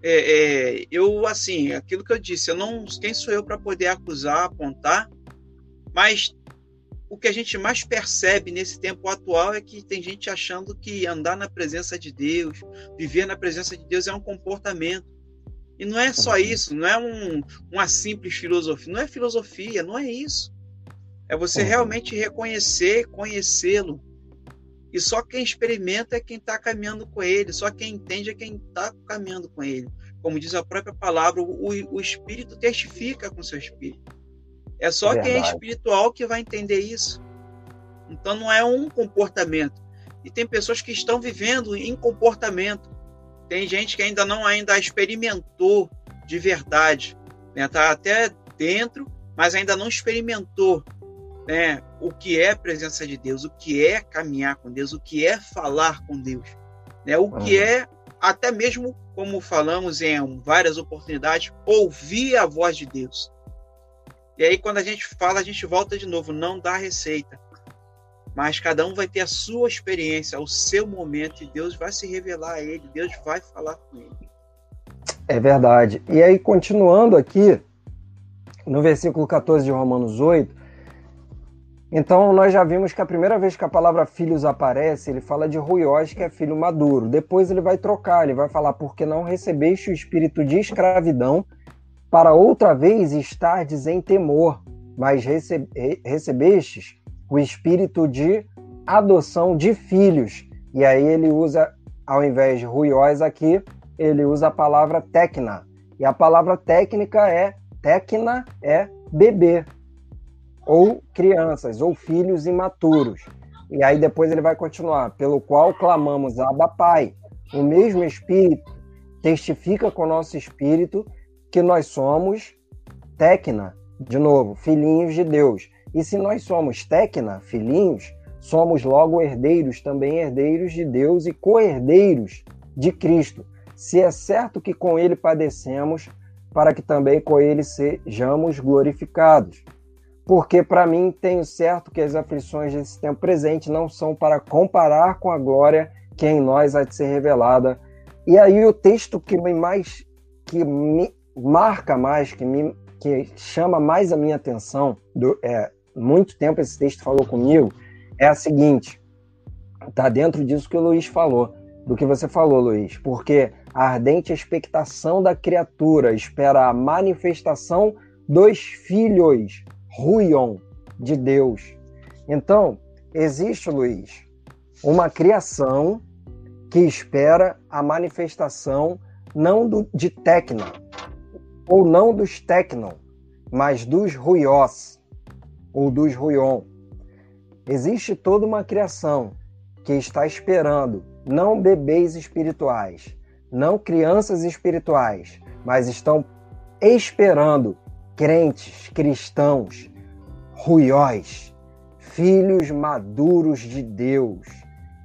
É, é, eu assim, aquilo que eu disse, eu não, quem sou eu para poder acusar, apontar, mas o que a gente mais percebe nesse tempo atual é que tem gente achando que andar na presença de Deus, viver na presença de Deus é um comportamento. E não é só isso, não é um, uma simples filosofia, não é filosofia, não é isso. É você realmente reconhecer, conhecê-lo. E só quem experimenta é quem está caminhando com ele, só quem entende é quem está caminhando com ele. Como diz a própria palavra, o, o Espírito testifica com seu Espírito. É só Verdade. quem é espiritual que vai entender isso. Então não é um comportamento. E tem pessoas que estão vivendo em comportamento. Tem gente que ainda não ainda experimentou de verdade, né? Tá até dentro, mas ainda não experimentou, né? O que é a presença de Deus, o que é caminhar com Deus, o que é falar com Deus, né? O que uhum. é até mesmo como falamos em várias oportunidades, ouvir a voz de Deus. E aí, quando a gente fala, a gente volta de novo, não dá receita. Mas cada um vai ter a sua experiência, o seu momento, e Deus vai se revelar a ele, Deus vai falar com ele. É verdade. E aí, continuando aqui, no versículo 14 de Romanos 8, então nós já vimos que a primeira vez que a palavra filhos aparece, ele fala de ruiós, que é filho maduro. Depois ele vai trocar, ele vai falar, porque não recebeste o espírito de escravidão para outra vez estardes em temor, mas rece recebestes o espírito de adoção de filhos. E aí ele usa, ao invés de ruiós aqui, ele usa a palavra tecna. E a palavra técnica é tecna é bebê, ou crianças, ou filhos imaturos. E aí depois ele vai continuar, pelo qual clamamos Abba Pai. O mesmo Espírito testifica com o nosso espírito que nós somos tecna, de novo, filhinhos de Deus. E se nós somos tecna, filhinhos, somos logo herdeiros, também herdeiros de Deus e co-herdeiros de Cristo. Se é certo que com ele padecemos, para que também com ele sejamos glorificados. Porque para mim tenho certo que as aflições desse tempo presente não são para comparar com a glória que em nós há de ser revelada. E aí o texto que me mais que me marca mais, que, me, que chama mais a minha atenção, do, é, muito tempo esse texto falou comigo, é a seguinte: está dentro disso que o Luiz falou, do que você falou, Luiz, porque a ardente expectação da criatura espera a manifestação dos filhos, ruion, de Deus. Então, existe, Luiz, uma criação que espera a manifestação não do, de Tecna, ou não dos Tecnon, mas dos Ruiós, ou dos Ruion. Existe toda uma criação que está esperando não bebês espirituais, não crianças espirituais, mas estão esperando crentes, cristãos, ruióis, filhos maduros de Deus.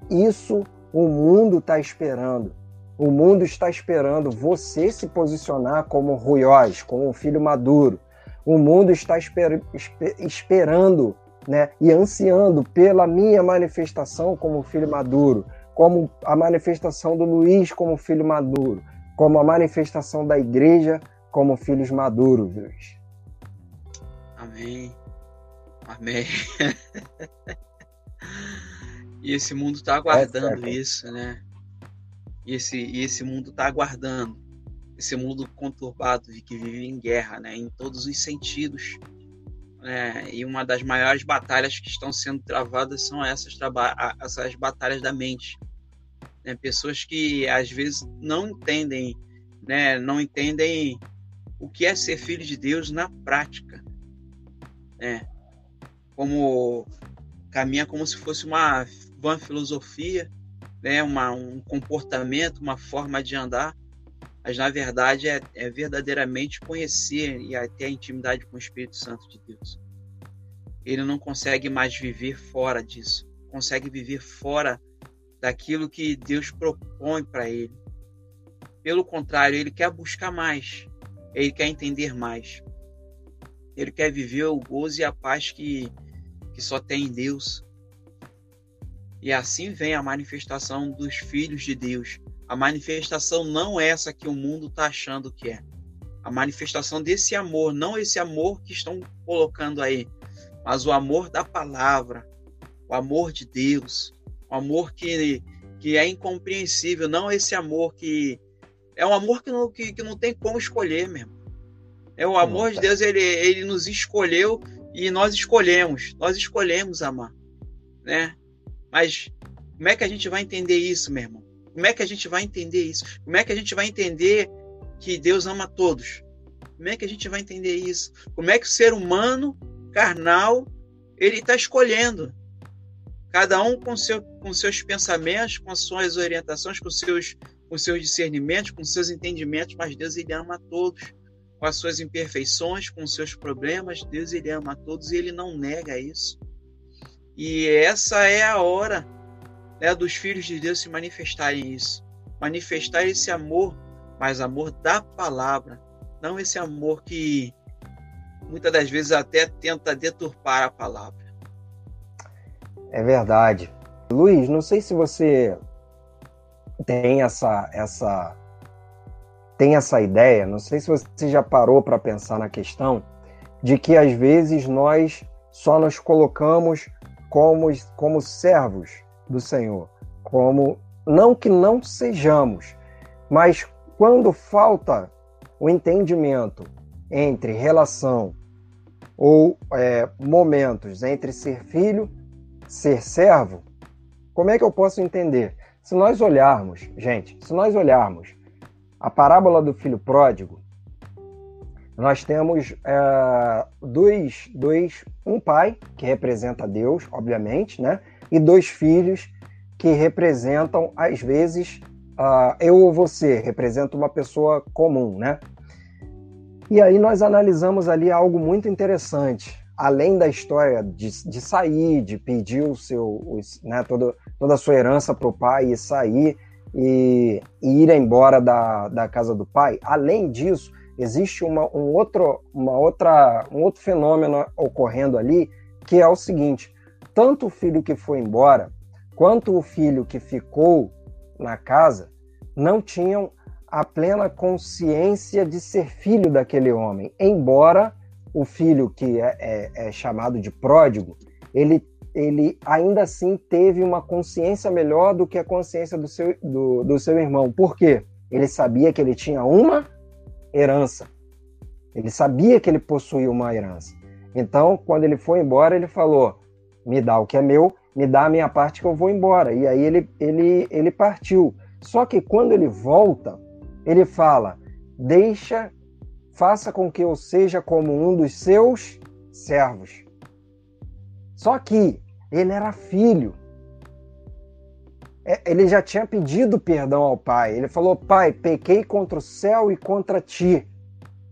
Isso o mundo está esperando. O mundo está esperando você se posicionar como Ruiós, como um filho maduro. O mundo está esper, esper, esperando né, e ansiando pela minha manifestação como filho maduro, como a manifestação do Luiz como filho maduro, como a manifestação da igreja como filhos maduros. Amém. Amém. e esse mundo está aguardando é isso, né? e esse, e esse mundo está aguardando. Esse mundo conturbado de que vive em guerra, né, em todos os sentidos. Né, e uma das maiores batalhas que estão sendo travadas são essas, essas batalhas da mente. Né, pessoas que às vezes não entendem, né, não entendem o que é ser filho de Deus na prática. Né, como caminha como se fosse uma vã filosofia né, uma, um comportamento, uma forma de andar, mas na verdade é, é verdadeiramente conhecer e ter a intimidade com o Espírito Santo de Deus. Ele não consegue mais viver fora disso, consegue viver fora daquilo que Deus propõe para ele. Pelo contrário, ele quer buscar mais, ele quer entender mais. Ele quer viver o gozo e a paz que, que só tem em Deus. E assim vem a manifestação dos filhos de Deus. A manifestação não é essa que o mundo está achando que é. A manifestação desse amor, não esse amor que estão colocando aí, mas o amor da palavra, o amor de Deus, o amor que, que é incompreensível, não esse amor que é um amor que não, que, que não tem como escolher mesmo. É o amor de Deus, ele, ele nos escolheu e nós escolhemos, nós escolhemos amar, né? Mas como é que a gente vai entender isso, meu irmão? Como é que a gente vai entender isso? Como é que a gente vai entender que Deus ama todos? Como é que a gente vai entender isso? Como é que o ser humano carnal ele está escolhendo? Cada um com, seu, com seus pensamentos, com suas orientações, com seus, com seus discernimentos, com seus entendimentos, mas Deus ele ama a todos com as suas imperfeições, com os seus problemas, Deus ele ama a todos e ele não nega isso. E essa é a hora né, dos filhos de Deus se manifestarem isso, manifestar esse amor, mas amor da palavra, não esse amor que muitas das vezes até tenta deturpar a palavra. É verdade. Luiz, não sei se você tem essa essa tem essa ideia, não sei se você já parou para pensar na questão, de que às vezes nós só nos colocamos como, como servos do Senhor, como não que não sejamos, mas quando falta o entendimento entre relação ou é, momentos entre ser filho, ser servo, como é que eu posso entender? Se nós olharmos, gente, se nós olharmos a parábola do filho pródigo, nós temos é, dois, dois, um pai que representa Deus, obviamente, né? E dois filhos que representam, às vezes, uh, eu ou você, representa uma pessoa comum, né? E aí nós analisamos ali algo muito interessante. Além da história de, de sair, de pedir o seu, os, né, toda, toda a sua herança para o pai e sair, e, e ir embora da, da casa do pai. Além disso, existe uma, um, outro, uma outra, um outro fenômeno ocorrendo ali, que é o seguinte: tanto o filho que foi embora, quanto o filho que ficou na casa, não tinham a plena consciência de ser filho daquele homem, embora o filho que é, é, é chamado de pródigo, ele ele ainda assim teve uma consciência melhor do que a consciência do seu, do, do seu irmão. Por quê? Ele sabia que ele tinha uma herança. Ele sabia que ele possuía uma herança. Então, quando ele foi embora, ele falou: me dá o que é meu, me dá a minha parte que eu vou embora. E aí ele, ele, ele partiu. Só que quando ele volta, ele fala: deixa, faça com que eu seja como um dos seus servos. Só que ele era filho. É, ele já tinha pedido perdão ao pai. Ele falou: Pai, pequei contra o céu e contra ti.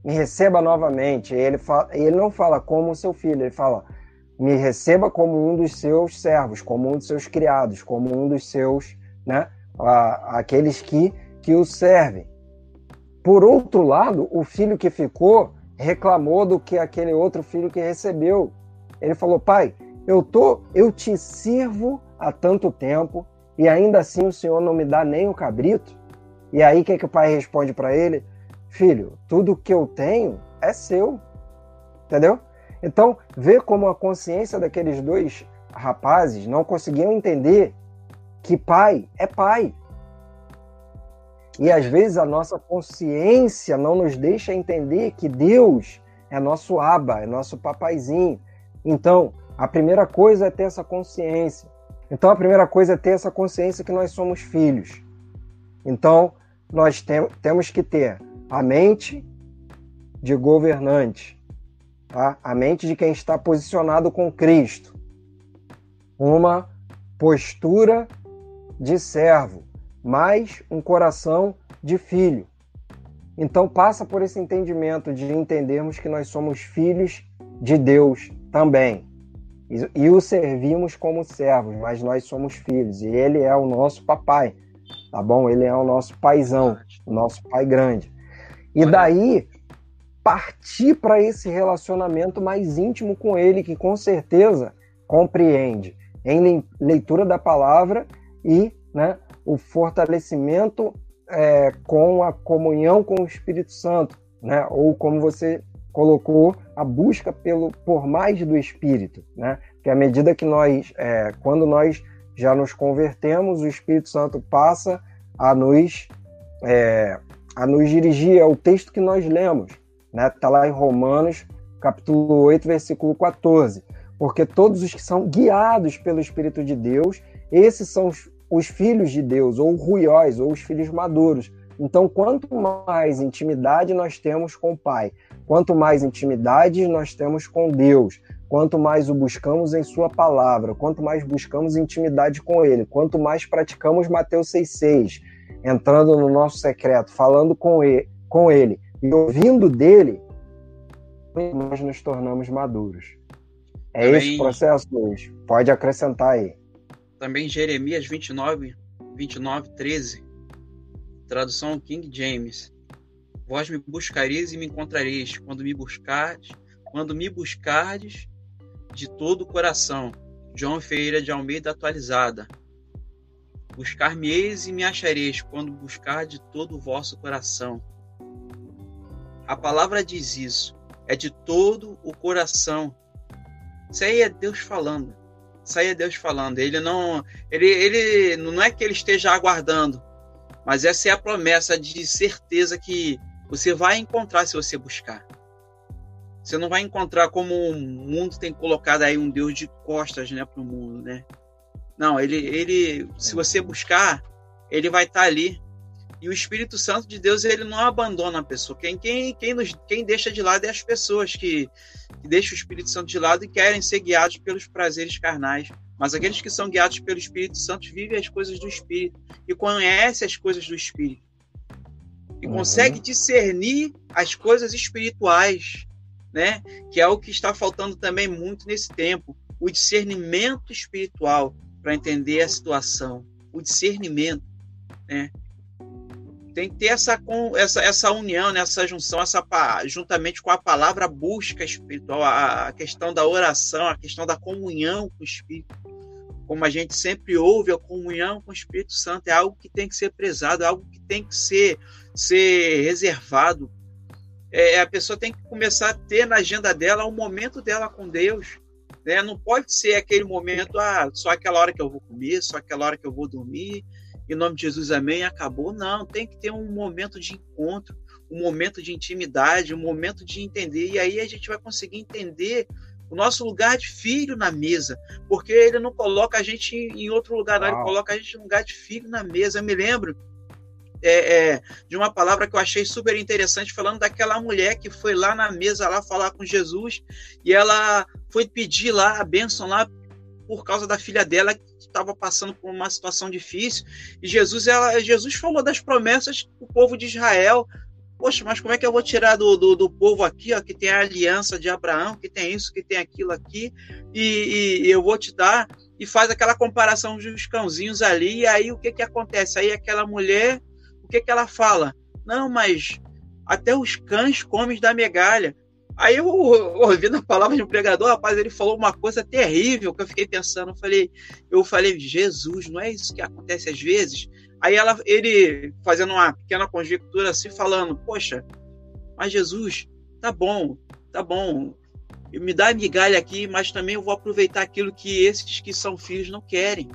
Me receba novamente. Ele, fala, ele não fala como seu filho, ele fala: Me receba como um dos seus servos, como um dos seus criados, como um dos seus, né? Aqueles que, que o servem. Por outro lado, o filho que ficou reclamou do que aquele outro filho que recebeu. Ele falou: Pai, eu tô, eu te sirvo há tanto tempo e ainda assim o Senhor não me dá nem o cabrito. E aí o que, que o pai responde para ele? Filho, tudo que eu tenho é seu. Entendeu? Então, vê como a consciência daqueles dois rapazes não conseguiam entender que pai é pai. E às vezes a nossa consciência não nos deixa entender que Deus é nosso aba, é nosso papaizinho. Então, a primeira coisa é ter essa consciência. Então, a primeira coisa é ter essa consciência que nós somos filhos. Então, nós tem, temos que ter a mente de governante, tá? a mente de quem está posicionado com Cristo, uma postura de servo, mais um coração de filho. Então, passa por esse entendimento de entendermos que nós somos filhos de Deus também e, o servimos como servos, mas nós somos filhos e ele é o nosso papai, tá bom? Ele é o nosso paizão, o nosso pai grande. E daí partir para esse relacionamento mais íntimo com ele, que com certeza compreende em leitura da palavra e né, o fortalecimento é, com a comunhão com o Espírito Santo, né? ou como você colocou, a busca pelo, por mais do Espírito. Né? Que à medida que nós, é, quando nós já nos convertemos, o Espírito Santo passa a nos, é, a nos dirigir ao texto que nós lemos. Né? Tá lá em Romanos, capítulo 8, versículo 14. Porque todos os que são guiados pelo Espírito de Deus, esses são os, os filhos de Deus, ou ruióis, ou os filhos maduros. Então, quanto mais intimidade nós temos com o Pai, quanto mais intimidade nós temos com Deus, quanto mais o buscamos em Sua palavra, quanto mais buscamos intimidade com Ele, quanto mais praticamos Mateus 6,6, entrando no nosso secreto, falando com Ele, com ele e ouvindo dele, nós nos tornamos maduros. É Também... esse processo, Luiz? Pode acrescentar aí. Também Jeremias 29, 29, 13. Tradução King James. Vós me buscareis e me encontrareis quando me buscardes, quando me buscardes de todo o coração. João Ferreira de Almeida atualizada. Buscar-me-eis e me achareis quando buscar de todo o vosso coração. A palavra diz isso, é de todo o coração. Isso aí é Deus falando. Isso aí é Deus falando. Ele não, ele, ele não é que ele esteja aguardando, mas essa é a promessa de certeza que você vai encontrar se você buscar. Você não vai encontrar como o mundo tem colocado aí um Deus de costas, né, para o mundo, né? Não, ele, ele, se você buscar, ele vai estar tá ali. E o Espírito Santo de Deus, ele não abandona a pessoa. Quem, quem, quem, nos, quem deixa de lado é as pessoas que, que deixam o Espírito Santo de lado e querem ser guiados pelos prazeres carnais. Mas aqueles que são guiados pelo Espírito Santo vivem as coisas do Espírito e conhecem as coisas do Espírito. E uhum. consegue discernir as coisas espirituais, né? Que é o que está faltando também muito nesse tempo, o discernimento espiritual para entender a situação, o discernimento, né? Tem que ter essa, essa, essa união, né? essa junção, essa, juntamente com a palavra busca espiritual, a, a questão da oração, a questão da comunhão com o Espírito como a gente sempre ouve, a comunhão com o Espírito Santo é algo que tem que ser prezado, é algo que tem que ser, ser reservado. É, a pessoa tem que começar a ter na agenda dela o momento dela com Deus. Né? Não pode ser aquele momento, ah, só aquela hora que eu vou comer, só aquela hora que eu vou dormir, em nome de Jesus, amém, acabou. Não, tem que ter um momento de encontro, um momento de intimidade, um momento de entender. E aí a gente vai conseguir entender o nosso lugar de filho na mesa, porque ele não coloca a gente em outro lugar, não, ele coloca a gente no lugar de filho na mesa. Eu me lembro é, é, de uma palavra que eu achei super interessante, falando daquela mulher que foi lá na mesa lá falar com Jesus e ela foi pedir lá a bênção lá por causa da filha dela que estava passando por uma situação difícil. E Jesus, ela, Jesus falou das promessas do povo de Israel, Poxa, mas como é que eu vou tirar do, do, do, povo aqui, ó, que tem a aliança de Abraão, que tem isso, que tem aquilo aqui, e, e eu vou te dar, e faz aquela comparação dos cãozinhos ali, e aí o que que acontece? Aí aquela mulher, o que que ela fala? Não, mas até os cães comem da migalha. Aí eu, ouvindo a palavra de um pregador, rapaz, ele falou uma coisa terrível que eu fiquei pensando. Eu falei, eu falei, Jesus, não é isso que acontece às vezes? Aí ela, ele fazendo uma pequena conjectura assim, falando: Poxa, mas Jesus, tá bom, tá bom, me dá migalha aqui, mas também eu vou aproveitar aquilo que esses que são filhos não querem.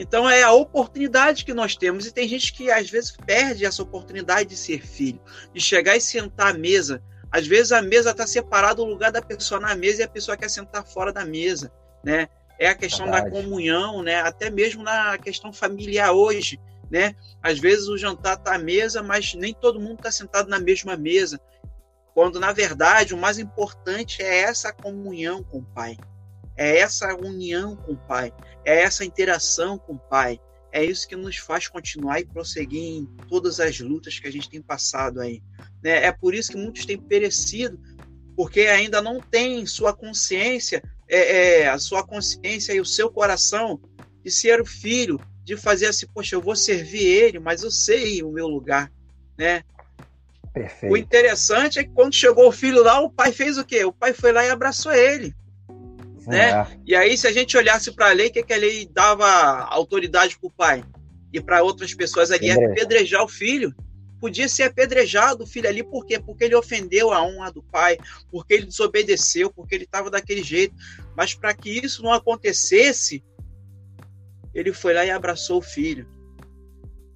Então é a oportunidade que nós temos e tem gente que às vezes perde essa oportunidade de ser filho, de chegar e sentar à mesa. Às vezes a mesa está separada do lugar da pessoa na mesa e a pessoa quer sentar fora da mesa, né? é a questão Verdade. da comunhão, né? Até mesmo na questão familiar hoje, né? Às vezes o jantar está à mesa, mas nem todo mundo está sentado na mesma mesa. Quando na verdade o mais importante é essa comunhão com o Pai, é essa união com o Pai, é essa interação com o Pai. É isso que nos faz continuar e prosseguir em todas as lutas que a gente tem passado aí. Né? É por isso que muitos têm perecido, porque ainda não têm sua consciência é, é, a sua consciência e o seu coração de ser o filho, de fazer assim, poxa, eu vou servir ele, mas eu sei o meu lugar, né? Perfeito. O interessante é que quando chegou o filho lá, o pai fez o quê? O pai foi lá e abraçou ele. Né? É. E aí, se a gente olhasse para a lei, o que, que a lei dava autoridade para o pai? E para outras pessoas ali, apedrejar o filho. Podia ser apedrejado o filho ali, por quê? Porque ele ofendeu a honra do pai, porque ele desobedeceu, porque ele estava daquele jeito. Mas para que isso não acontecesse, ele foi lá e abraçou o filho.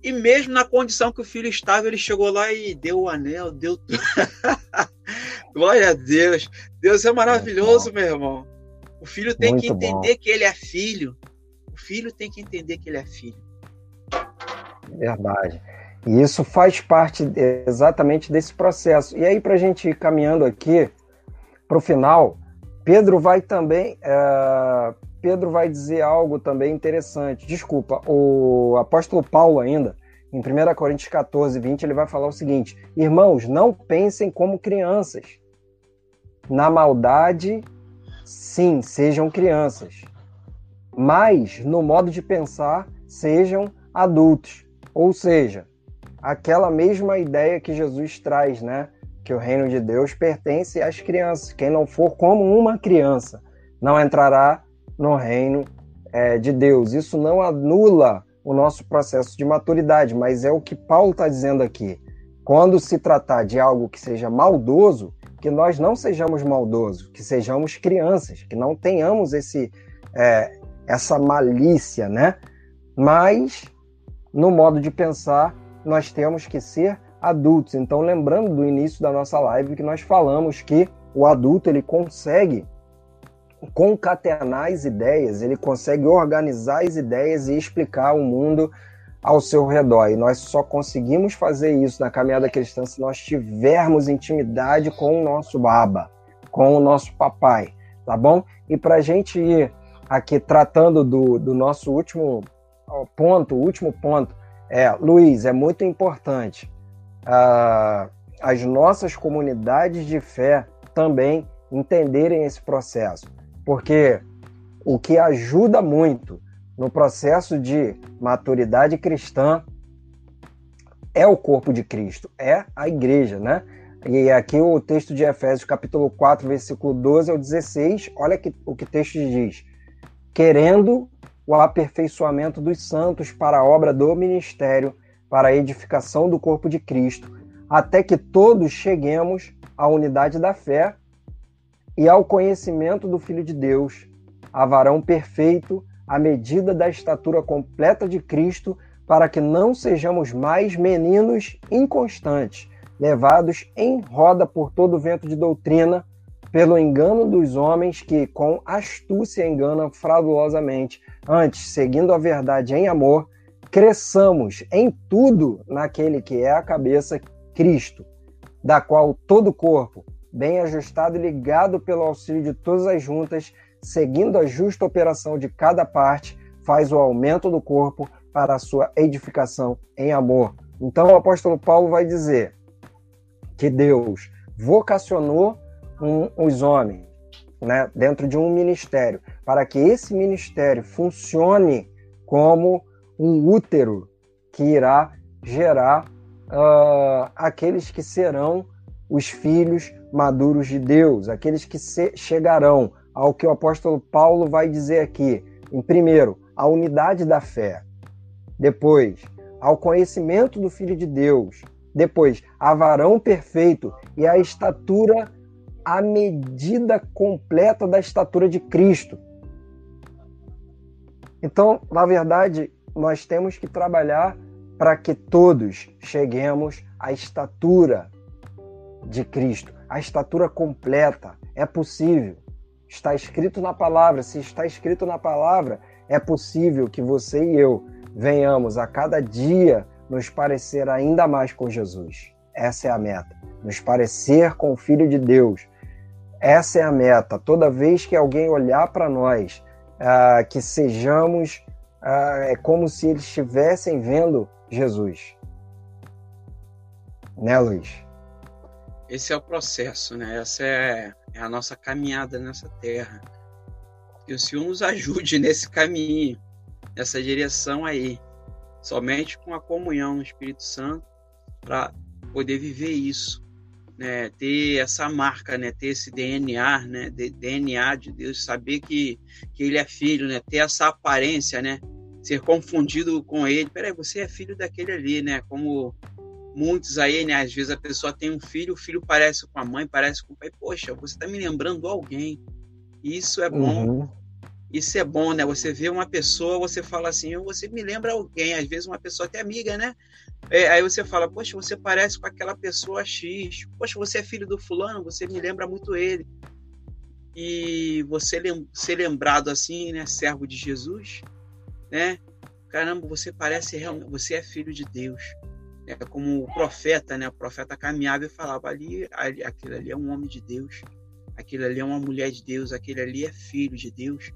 E mesmo na condição que o filho estava, ele chegou lá e deu o anel, deu tudo. Glória a Deus. Deus é maravilhoso, meu irmão. O filho tem Muito que entender bom. que ele é filho. O filho tem que entender que ele é filho. Verdade. E isso faz parte exatamente desse processo. E aí, para a gente ir caminhando aqui para o final, Pedro vai também. É, Pedro vai dizer algo também interessante. Desculpa, o apóstolo Paulo, ainda, em 1 Coríntios 14, 20, ele vai falar o seguinte: Irmãos, não pensem como crianças. Na maldade sim, sejam crianças, mas no modo de pensar, sejam adultos. Ou seja, aquela mesma ideia que Jesus traz, né? Que o reino de Deus pertence às crianças. Quem não for como uma criança não entrará no reino é, de Deus. Isso não anula o nosso processo de maturidade, mas é o que Paulo está dizendo aqui. Quando se tratar de algo que seja maldoso, que nós não sejamos maldosos, que sejamos crianças, que não tenhamos esse, é, essa malícia, né? Mas, no modo de pensar, nós temos que ser adultos. Então, lembrando do início da nossa live que nós falamos que o adulto ele consegue concatenar as ideias, ele consegue organizar as ideias e explicar o mundo ao seu redor. E nós só conseguimos fazer isso na caminhada cristã se nós tivermos intimidade com o nosso baba, com o nosso papai, tá bom? E para a gente ir aqui tratando do, do nosso último ponto, último ponto, é, Luiz, é muito importante uh, as nossas comunidades de fé também entenderem esse processo, porque o que ajuda muito no processo de maturidade cristã é o corpo de Cristo, é a igreja, né? E aqui o texto de Efésios, capítulo 4, versículo 12 ao 16, olha que, o que o texto diz. Querendo o aperfeiçoamento dos santos para a obra do ministério, para a edificação do corpo de Cristo, até que todos cheguemos à unidade da fé e ao conhecimento do Filho de Deus, a varão perfeito, a medida da estatura completa de Cristo, para que não sejamos mais meninos inconstantes, levados em roda por todo vento de doutrina, pelo engano dos homens que com astúcia enganam fraudulosamente. Antes, seguindo a verdade em amor, cresçamos em tudo naquele que é a cabeça, Cristo, da qual todo o corpo, bem ajustado e ligado pelo auxílio de todas as juntas, seguindo a justa operação de cada parte, faz o aumento do corpo para a sua edificação em amor. Então o apóstolo Paulo vai dizer que Deus vocacionou um, os homens né, dentro de um ministério, para que esse ministério funcione como um útero que irá gerar uh, aqueles que serão os filhos maduros de Deus, aqueles que chegarão ao que o apóstolo Paulo vai dizer aqui. Em primeiro, a unidade da fé. Depois, ao conhecimento do Filho de Deus. Depois, a varão perfeito e a estatura, a medida completa da estatura de Cristo. Então, na verdade, nós temos que trabalhar para que todos cheguemos à estatura de Cristo, à estatura completa. É possível. Está escrito na palavra. Se está escrito na palavra, é possível que você e eu venhamos a cada dia nos parecer ainda mais com Jesus. Essa é a meta. Nos parecer com o Filho de Deus. Essa é a meta. Toda vez que alguém olhar para nós, uh, que sejamos, uh, é como se eles estivessem vendo Jesus. Né, Luiz? esse é o processo, né? Essa é, é a nossa caminhada nessa terra. Que o Senhor nos ajude nesse caminho, nessa direção aí. Somente com a comunhão no Espírito Santo para poder viver isso. né, ter essa marca, né, ter esse DNA, né, de, DNA de Deus, saber que, que ele é filho, né, ter essa aparência, né, ser confundido com ele. Peraí, você é filho daquele ali, né? Como muitos aí, né? Às vezes a pessoa tem um filho, o filho parece com a mãe, parece com o pai. Poxa, você tá me lembrando alguém. Isso é bom. Uhum. Isso é bom, né? Você vê uma pessoa, você fala assim, você me lembra alguém, às vezes uma pessoa até amiga, né? É, aí você fala, poxa, você parece com aquela pessoa X. Poxa, você é filho do fulano, você me lembra muito ele. E você lem ser lembrado assim, né? Servo de Jesus, né? Caramba, você parece realmente, você é filho de Deus. É como o profeta, né? O profeta caminhava e falava ali, ali, aquele ali é um homem de Deus, aquele ali é uma mulher de Deus, aquele ali é filho de Deus.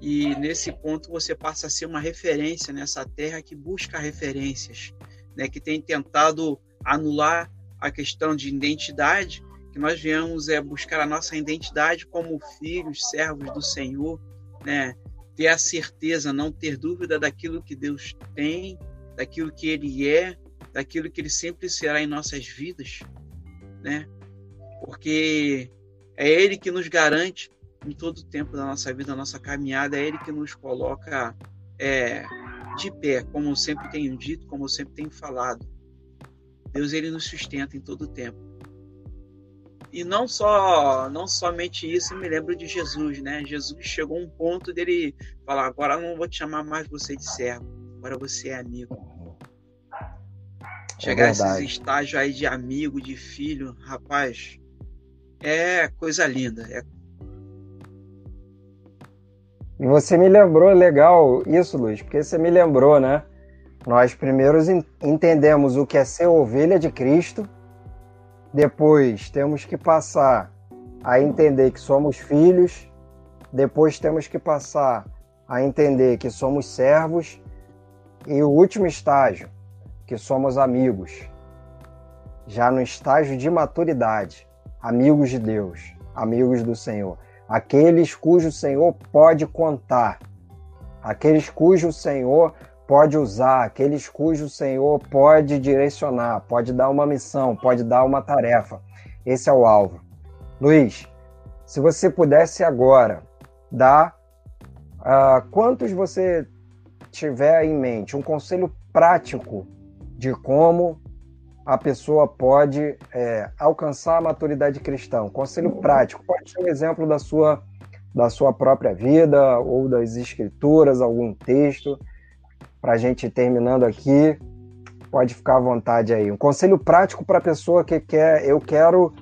E nesse ponto você passa a ser uma referência nessa terra que busca referências, né? Que tem tentado anular a questão de identidade, que nós viemos é buscar a nossa identidade como filhos, servos do Senhor, né? ter a certeza, não ter dúvida daquilo que Deus tem, daquilo que Ele é, daquilo que Ele sempre será em nossas vidas, né? Porque é Ele que nos garante em todo o tempo da nossa vida, da nossa caminhada, é Ele que nos coloca é, de pé, como eu sempre tenho dito, como eu sempre tenho falado. Deus Ele nos sustenta em todo o tempo. E não só, não somente isso, eu me lembro de Jesus, né? Jesus chegou a um ponto dele falar: agora não vou te chamar mais você de servo, agora você é amigo. É Chegar a esses estágios aí de amigo, de filho, rapaz, é coisa linda. É... E você me lembrou legal isso, Luiz, porque você me lembrou, né? Nós primeiros entendemos o que é ser ovelha de Cristo depois temos que passar a entender que somos filhos. Depois temos que passar a entender que somos servos. E o último estágio, que somos amigos. Já no estágio de maturidade, amigos de Deus, amigos do Senhor. Aqueles cujo Senhor pode contar. Aqueles cujo Senhor pode usar, aqueles cujo Senhor pode direcionar, pode dar uma missão, pode dar uma tarefa. Esse é o alvo. Luiz, se você pudesse agora dar uh, quantos você tiver em mente, um conselho prático de como a pessoa pode é, alcançar a maturidade cristã. Um conselho prático, pode ser um exemplo da sua, da sua própria vida ou das escrituras, algum texto para a gente ir terminando aqui, pode ficar à vontade aí. Um conselho prático para a pessoa que quer, eu quero,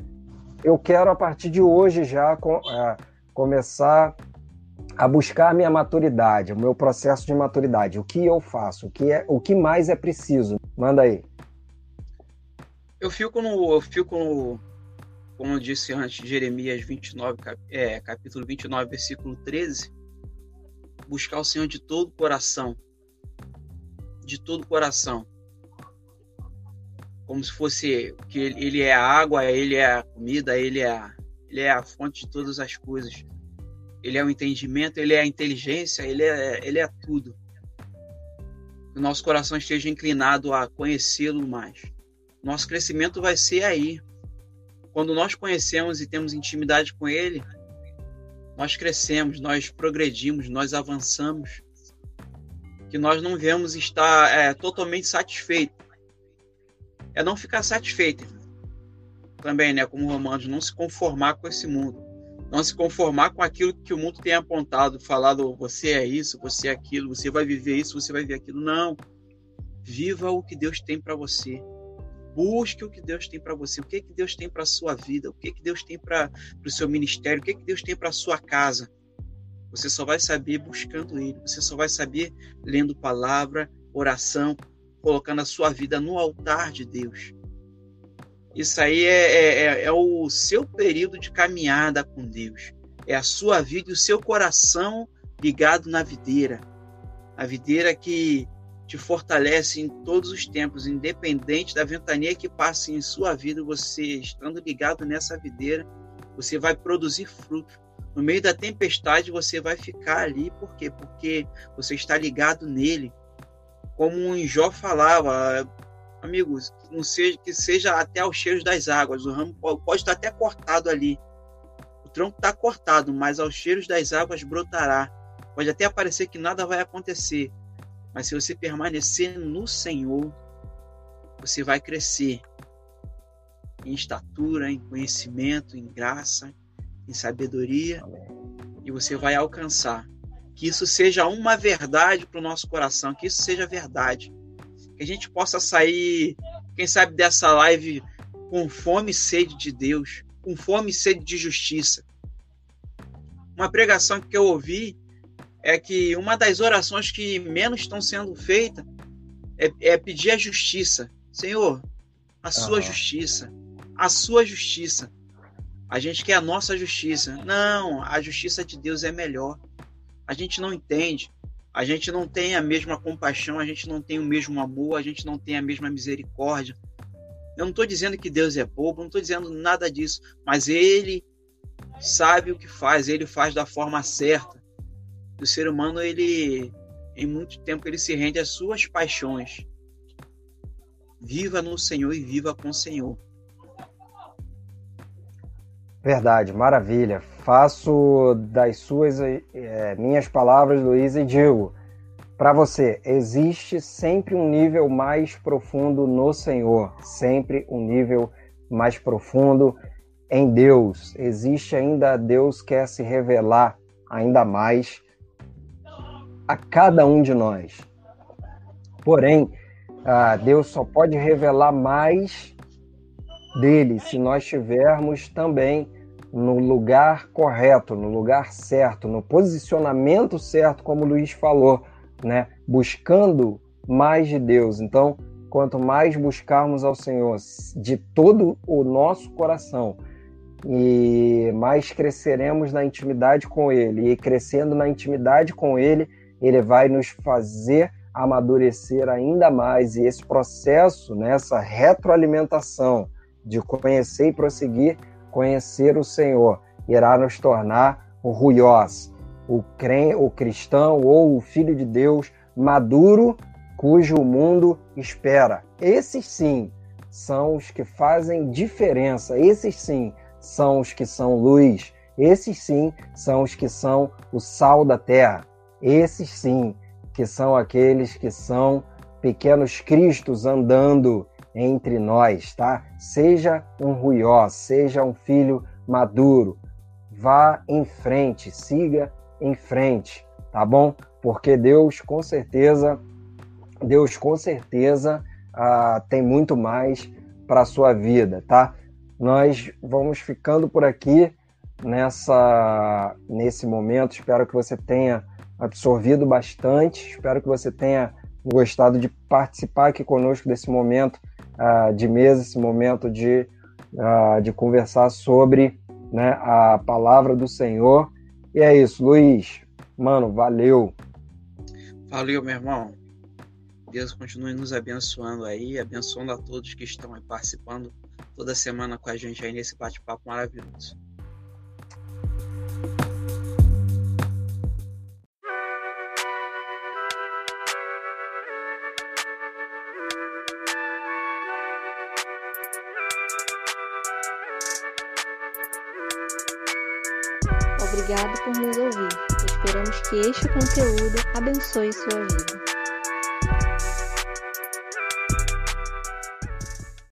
eu quero a partir de hoje já é, começar a buscar a minha maturidade, o meu processo de maturidade. O que eu faço? O que é, o que mais é preciso? Manda aí. Eu fico no, eu fico no, como eu disse antes, Jeremias 29, é, capítulo 29, versículo 13, buscar o Senhor de todo o coração de todo o coração. Como se fosse que ele é a água, ele é a comida, ele é ele é a fonte de todas as coisas. Ele é o entendimento, ele é a inteligência, ele é, ele é tudo. Que o nosso coração esteja inclinado a conhecê-lo mais. Nosso crescimento vai ser aí. Quando nós conhecemos e temos intimidade com ele, nós crescemos, nós progredimos, nós avançamos que nós não vemos estar é, totalmente satisfeitos. É não ficar satisfeito também, né? Como Romanos, não se conformar com esse mundo. Não se conformar com aquilo que o mundo tem apontado, falado, você é isso, você é aquilo, você vai viver isso, você vai viver aquilo. Não. Viva o que Deus tem para você. Busque o que Deus tem para você. O que, que Deus tem para a sua vida? O que, que Deus tem para o seu ministério? O que, que Deus tem para a sua casa? Você só vai saber buscando Ele. Você só vai saber lendo palavra, oração, colocando a sua vida no altar de Deus. Isso aí é, é, é, é o seu período de caminhada com Deus. É a sua vida e o seu coração ligado na videira. A videira que te fortalece em todos os tempos, independente da ventania que passe em sua vida, você estando ligado nessa videira, você vai produzir fruto no meio da tempestade você vai ficar ali, por quê? Porque você está ligado nele. Como o Jó falava, amigos, não seja, que seja até aos cheiros das águas. O ramo pode estar até cortado ali. O tronco está cortado, mas aos cheiros das águas brotará. Pode até parecer que nada vai acontecer, mas se você permanecer no Senhor, você vai crescer em estatura, em conhecimento, em graça, em sabedoria, e você vai alcançar. Que isso seja uma verdade para o nosso coração, que isso seja verdade. Que a gente possa sair, quem sabe, dessa live com fome e sede de Deus, com fome e sede de justiça. Uma pregação que eu ouvi é que uma das orações que menos estão sendo feitas é, é pedir a justiça. Senhor, a sua justiça, a sua justiça. A gente quer a nossa justiça. Não, a justiça de Deus é melhor. A gente não entende. A gente não tem a mesma compaixão, a gente não tem o mesmo amor, a gente não tem a mesma misericórdia. Eu não estou dizendo que Deus é bobo, não estou dizendo nada disso, mas Ele sabe o que faz, Ele faz da forma certa. O ser humano, ele, em muito tempo, ele se rende às suas paixões. Viva no Senhor e viva com o Senhor. Verdade, maravilha. Faço das suas é, minhas palavras, Luiz, e digo para você: existe sempre um nível mais profundo no Senhor, sempre um nível mais profundo em Deus. Existe ainda Deus quer se revelar ainda mais a cada um de nós. Porém, ah, Deus só pode revelar mais dele se nós estivermos também no lugar correto, no lugar certo, no posicionamento certo, como o Luiz falou, né? Buscando mais de Deus. Então, quanto mais buscarmos ao Senhor de todo o nosso coração, e mais cresceremos na intimidade com Ele, e crescendo na intimidade com Ele, Ele vai nos fazer amadurecer ainda mais e esse processo, nessa né, retroalimentação de conhecer e prosseguir conhecer o Senhor, irá nos tornar o ruiós, o, crente, o cristão ou o filho de Deus maduro, cujo mundo espera. Esses sim são os que fazem diferença, esses sim são os que são luz, esses sim são os que são o sal da terra, esses sim que são aqueles que são pequenos cristos andando entre nós, tá? Seja um ruió, seja um filho maduro, vá em frente, siga em frente, tá bom? Porque Deus com certeza, Deus com certeza ah, tem muito mais para a sua vida, tá? Nós vamos ficando por aqui nessa nesse momento. Espero que você tenha absorvido bastante. Espero que você tenha gostado de participar aqui conosco desse momento uh, de mesa, esse momento de, uh, de conversar sobre né, a palavra do Senhor. E é isso, Luiz. Mano, valeu. Valeu, meu irmão. Deus continue nos abençoando aí, abençoando a todos que estão aí participando toda semana com a gente aí nesse bate-papo maravilhoso. Por nos ouvir. Esperamos que este conteúdo abençoe sua vida.